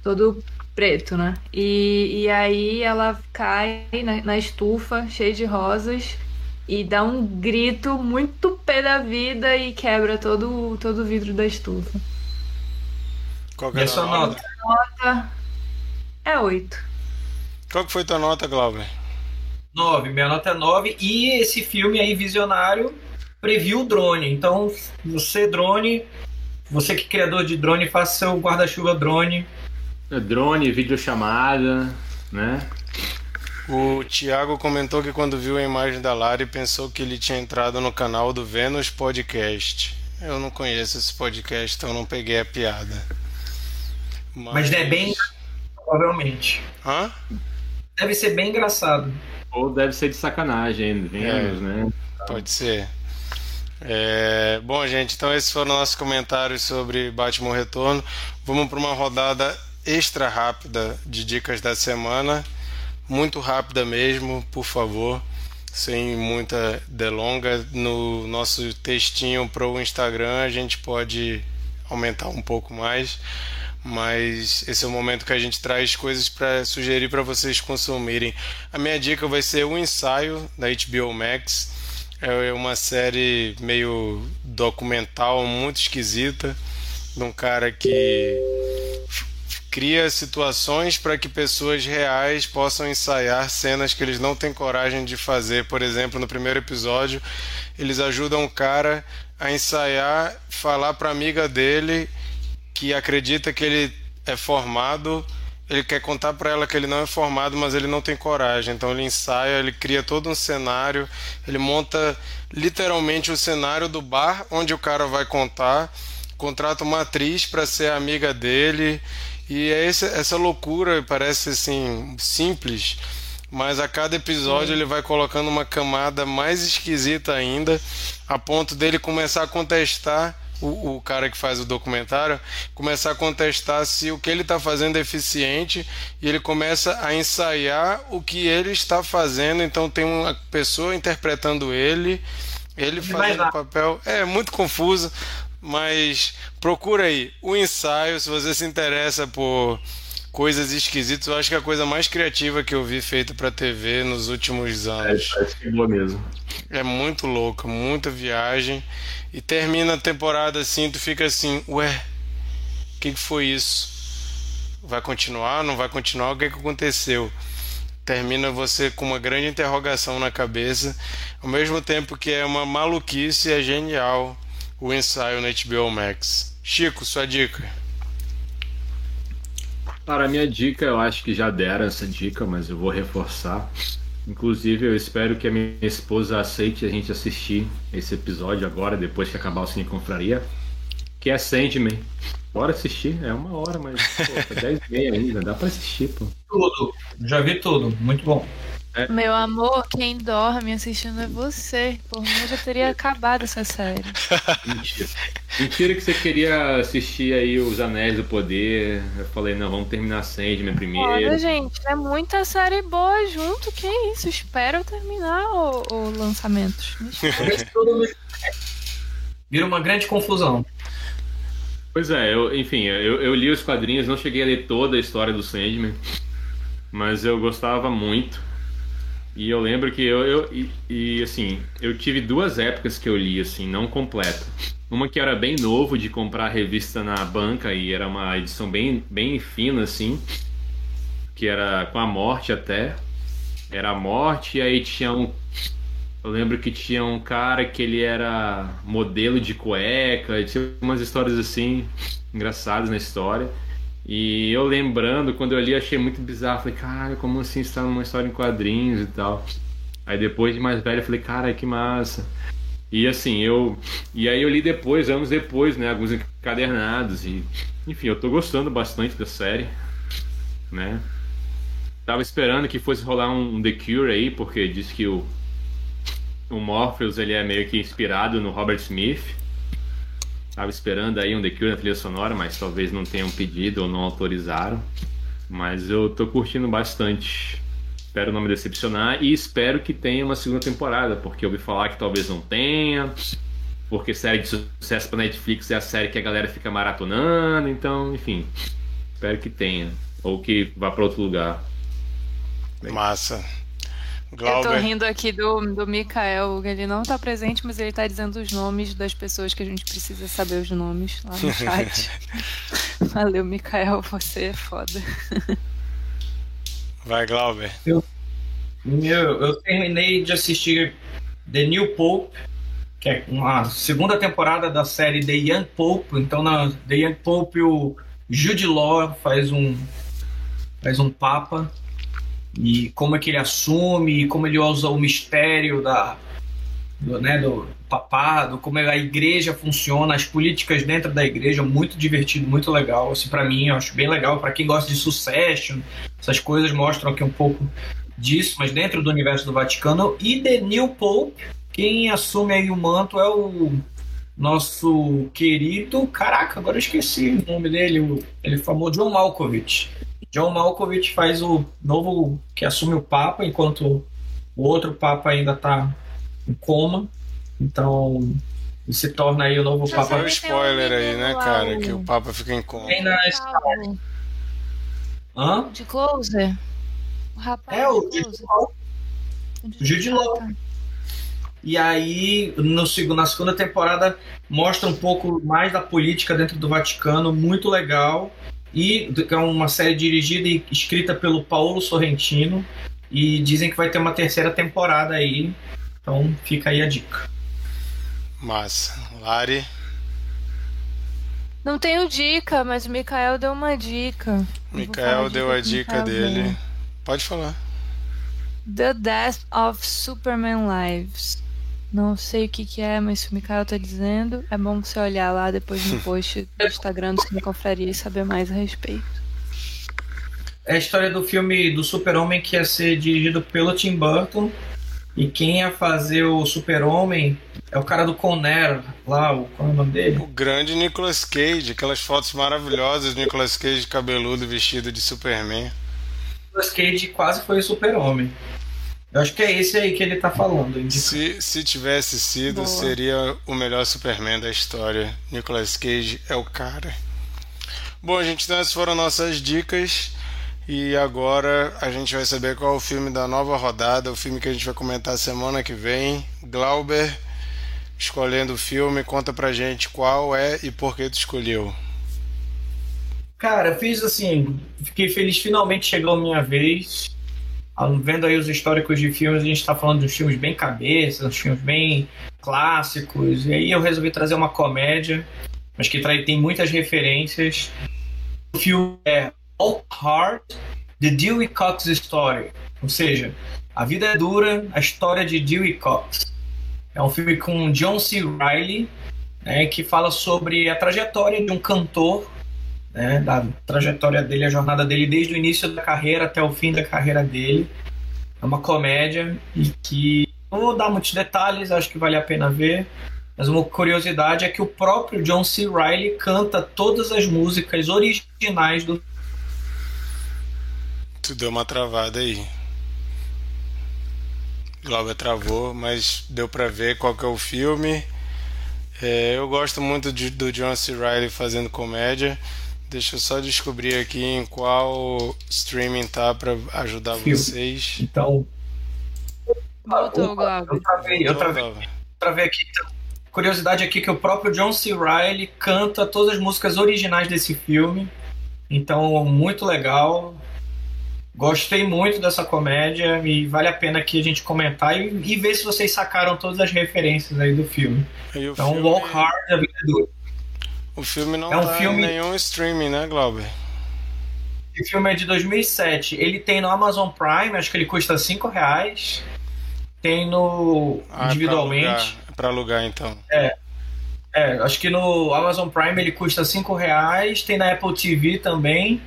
todo preto, né? E, e aí ela cai na, na estufa, cheia de rosas, e dá um grito muito pé da vida e quebra todo, todo o vidro da estufa. Qual que é a sua nota? nota é 8. Qual que foi tua nota, Glauber? 9. Minha nota é 9. E esse filme aí, Visionário, previu o drone. Então, você, drone, você que é criador de drone, faça seu guarda-chuva drone é, drone, videochamada, né? O Thiago comentou que quando viu a imagem da Lari pensou que ele tinha entrado no canal do Vênus Podcast. Eu não conheço esse podcast, então não peguei a piada. Mas, Mas é bem provavelmente. Hã? Deve ser bem engraçado. Ou deve ser de sacanagem, Vênus, é, né? Pode ser. É, bom, gente, então esses foram nossos comentários sobre Batman Retorno. Vamos para uma rodada extra rápida de dicas da semana, muito rápida mesmo, por favor, sem muita delonga. No nosso textinho para o Instagram a gente pode aumentar um pouco mais, mas esse é o momento que a gente traz coisas para sugerir para vocês consumirem. A minha dica vai ser o ensaio da HBO Max. É uma série meio documental, muito esquisita, de um cara que cria situações para que pessoas reais possam ensaiar cenas que eles não têm coragem de fazer. Por exemplo, no primeiro episódio, eles ajudam um cara a ensaiar, falar para amiga dele que acredita que ele é formado, ele quer contar para ela que ele não é formado, mas ele não tem coragem. Então ele ensaia, ele cria todo um cenário, ele monta literalmente o cenário do bar onde o cara vai contar, contrata uma atriz para ser amiga dele e é essa, essa loucura parece assim simples, mas a cada episódio ele vai colocando uma camada mais esquisita ainda, a ponto dele começar a contestar o, o, cara que faz o documentário começar a contestar se o que ele está fazendo é eficiente e ele começa a ensaiar o que ele está fazendo. Então tem uma pessoa interpretando ele, ele fazendo o papel. É muito confuso, mas procura aí o ensaio se você se interessa por coisas esquisitas. Eu acho que é a coisa mais criativa que eu vi feita para TV nos últimos anos. É, é boa mesmo. É muito louca, muita viagem. E termina a temporada assim, tu fica assim, ué, o que, que foi isso? Vai continuar? Não vai continuar? O que, que aconteceu? Termina você com uma grande interrogação na cabeça, ao mesmo tempo que é uma maluquice, é genial o ensaio na HBO Max. Chico, sua dica. Para a minha dica, eu acho que já deram essa dica, mas eu vou reforçar. Inclusive, eu espero que a minha esposa aceite a gente assistir esse episódio agora, depois que acabar o Cine Confraria, que é Sandman. Bora assistir, é uma hora, mas pô, é 10 e meia ainda, dá pra assistir, pô. Tudo, já vi tudo, muito bom. É. Meu amor, quem dorme assistindo é você. Por mim, eu já teria acabado essa série. Mentira. Mentira que você queria assistir aí Os Anéis do Poder. Eu falei, não, vamos terminar Sandman primeiro. Olha, gente, é muita série boa junto. Que isso? Espero terminar o, o lançamento. Vira uma grande confusão. Pois é, eu, enfim, eu, eu li os quadrinhos, não cheguei a ler toda a história do Sandman, mas eu gostava muito. E eu lembro que eu, eu e, e, assim, eu tive duas épocas que eu li assim, não completa. Uma que era bem novo de comprar revista na banca e era uma edição bem bem fina assim, que era com a morte até. Era a morte e aí tinha um eu lembro que tinha um cara que ele era modelo de cueca, tinha umas histórias assim engraçadas na história. E eu lembrando, quando eu li, achei muito bizarro. Falei, cara, como assim está numa história em quadrinhos e tal. Aí depois de mais velho, eu falei, cara, que massa. E assim, eu. E aí eu li depois, anos depois, né? Alguns encadernados. E. Enfim, eu tô gostando bastante da série. Né? Tava esperando que fosse rolar um The Cure aí, porque diz que o. O Morpheus ele é meio que inspirado no Robert Smith. Tava esperando aí um The Cure na trilha sonora, mas talvez não tenham pedido ou não autorizaram. Mas eu tô curtindo bastante. Espero não me decepcionar e espero que tenha uma segunda temporada, porque eu ouvi falar que talvez não tenha. Porque série de sucesso para Netflix é a série que a galera fica maratonando, então, enfim. Espero que tenha. Ou que vá para outro lugar. Massa. Glauber. Eu tô rindo aqui do, do Mikael, ele não tá presente, mas ele tá dizendo os nomes das pessoas que a gente precisa saber os nomes lá no chat. Valeu, Mikael, você é foda. Vai, Glauber. Eu, eu, eu terminei de assistir The New Pope, que é uma segunda temporada da série The Young Pope. Então, na The Young Pope, o Jude Law faz um, faz um papa e como é que ele assume, como ele usa o mistério da, do, né, do papado, como a igreja funciona, as políticas dentro da igreja, muito divertido, muito legal. Assim, para mim, eu acho bem legal. Para quem gosta de Succession, essas coisas mostram aqui um pouco disso, mas dentro do universo do Vaticano. E The New Pope, quem assume aí o manto é o nosso querido. Caraca, agora eu esqueci o nome dele. Ele falou John Malkovich. John Malkovich faz o novo que assume o Papa, enquanto o outro Papa ainda está em coma. Então, ele se torna aí o novo Já Papa. Foi um spoiler aí, né, cara? Que o Papa fica em coma. Tem na Hã? De Closer? O rapaz. É, o Jude Law. E aí, no, na segunda temporada, mostra um pouco mais da política dentro do Vaticano, muito legal e é uma série dirigida e escrita pelo Paulo Sorrentino e dizem que vai ter uma terceira temporada aí. Então fica aí a dica. Massa. Lari? Não tenho dica, mas o Mikael deu uma dica. Mikael deu a dica dele. Pode falar. The Death of Superman Lives. Não sei o que, que é, mas se o Mikael tá dizendo, é bom você olhar lá depois no post do Instagram do Cine Confraria e saber mais a respeito. é a história do filme do Super-Homem que ia ser dirigido pelo Tim Burton. E quem ia fazer o Super-Homem é o cara do Conner, lá, o, qual é o nome dele? O grande Nicolas Cage, aquelas fotos maravilhosas do Nicolas Cage cabeludo vestido de Superman. Nicolas Cage quase foi o Super-Homem. Eu acho que é esse aí que ele tá falando. Se, se tivesse sido, Boa. seria o melhor Superman da história. Nicolas Cage é o cara. Bom, gente, então essas foram nossas dicas. E agora a gente vai saber qual é o filme da nova rodada, o filme que a gente vai comentar semana que vem. Glauber, escolhendo o filme, conta pra gente qual é e por que tu escolheu. Cara, fiz assim, fiquei feliz finalmente chegou a minha vez. Ah, vendo aí os históricos de filmes, a gente tá falando de filmes bem cabeça, uns filmes bem clássicos. E aí eu resolvi trazer uma comédia, mas que tem muitas referências. O filme é All Hard, The Dewey Cox Story. Ou seja, A Vida é Dura, a história de Dewey Cox. É um filme com John C. Reilly, né, que fala sobre a trajetória de um cantor né, da trajetória dele, a jornada dele desde o início da carreira até o fim da carreira dele. É uma comédia e que não vou dar muitos detalhes, acho que vale a pena ver. Mas uma curiosidade é que o próprio John C. Reilly canta todas as músicas originais do. Tu deu uma travada aí. Glauber travou, mas deu para ver qual que é o filme. É, eu gosto muito de, do John C. Reilly fazendo comédia. Deixa eu só descobrir aqui em qual streaming tá para ajudar vocês. Então. Voltou, Glauber. Eu travei, eu travei, travei aqui. Curiosidade aqui que o próprio John C. Reilly canta todas as músicas originais desse filme. Então, muito legal. Gostei muito dessa comédia e vale a pena aqui a gente comentar e, e ver se vocês sacaram todas as referências aí do filme. Então, filme... Walk Hard, a vida é dura. O filme não é um tá filme... em nenhum streaming, né, Glauber? O filme é de 2007. Ele tem no Amazon Prime, acho que ele custa 5 reais. Tem no. Ah, individualmente. É pra alugar, é pra alugar então. É. É, acho que no Amazon Prime ele custa 5 reais. Tem na Apple TV também.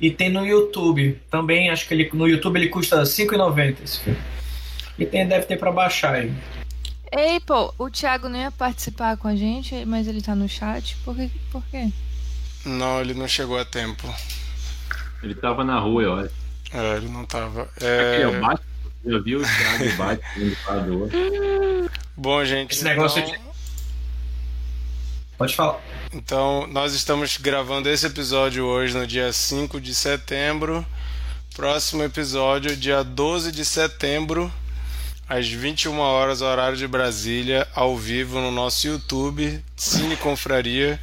E tem no YouTube. Também, acho que ele, no YouTube ele custa 5,90 esse filme. E tem, deve ter pra baixar aí. Ei, pô, o Thiago não ia participar com a gente, mas ele tá no chat. Por, que, por quê? Não, ele não chegou a tempo. Ele tava na rua, eu acho. É, ele não tava. É... Aqui, eu, bate, eu vi o Thiago bate no Bom, gente. Esse negócio então... de... Pode falar. Então, nós estamos gravando esse episódio hoje no dia 5 de setembro. Próximo episódio, dia 12 de setembro às 21 horas, horário de Brasília, ao vivo no nosso YouTube, Cine Confraria.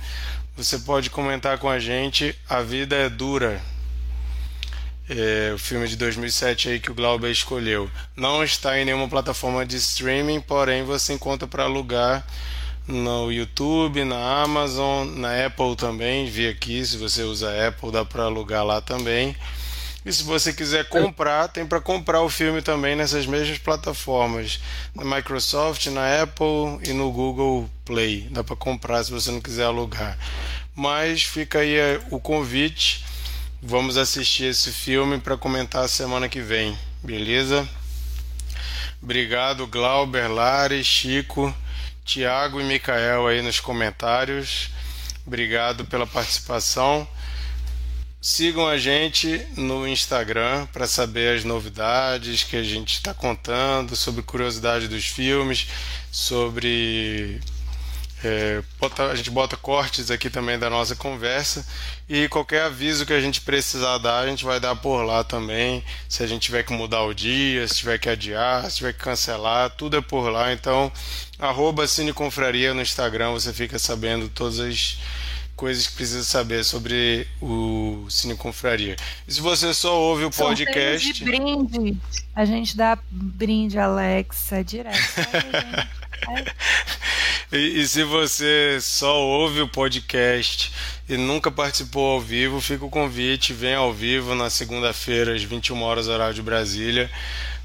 Você pode comentar com a gente. A Vida é Dura. É, o filme de 2007 aí que o Glauber escolheu. Não está em nenhuma plataforma de streaming, porém você encontra para alugar no YouTube, na Amazon, na Apple também. Vi aqui, se você usa Apple, dá para alugar lá também. E se você quiser comprar, tem para comprar o filme também nessas mesmas plataformas, na Microsoft, na Apple e no Google Play. Dá para comprar se você não quiser alugar. Mas fica aí é, o convite. Vamos assistir esse filme para comentar semana que vem, beleza? Obrigado, Glauber, Lari, Chico, Tiago e Micael aí nos comentários. Obrigado pela participação. Sigam a gente no Instagram para saber as novidades que a gente está contando, sobre curiosidade dos filmes, sobre. É, bota, a gente bota cortes aqui também da nossa conversa e qualquer aviso que a gente precisar dar, a gente vai dar por lá também. Se a gente tiver que mudar o dia, se tiver que adiar, se tiver que cancelar, tudo é por lá. Então, arroba Cineconfraria no Instagram, você fica sabendo todas as coisas que precisa saber sobre o Cine Confraria. E se você só ouve o podcast. De brinde. A gente dá brinde, Alexa, direto. e, e se você só ouve o podcast e nunca participou ao vivo, fica o convite, vem ao vivo na segunda-feira, às 21 horas, horário de Brasília.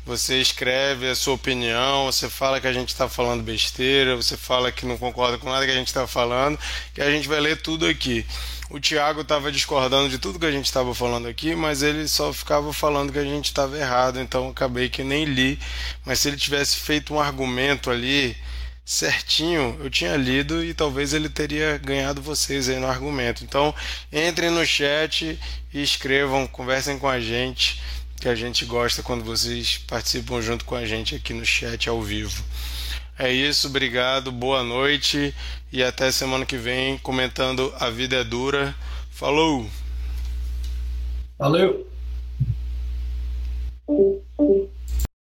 Você escreve a sua opinião, você fala que a gente está falando besteira, você fala que não concorda com nada que a gente está falando, que a gente vai ler tudo aqui. O Thiago estava discordando de tudo que a gente estava falando aqui, mas ele só ficava falando que a gente estava errado, então acabei que nem li. Mas se ele tivesse feito um argumento ali certinho, eu tinha lido e talvez ele teria ganhado vocês aí no argumento. Então, entrem no chat e escrevam, conversem com a gente, que a gente gosta quando vocês participam junto com a gente aqui no chat ao vivo. É isso, obrigado, boa noite e até semana que vem comentando A Vida é Dura. Falou! Valeu!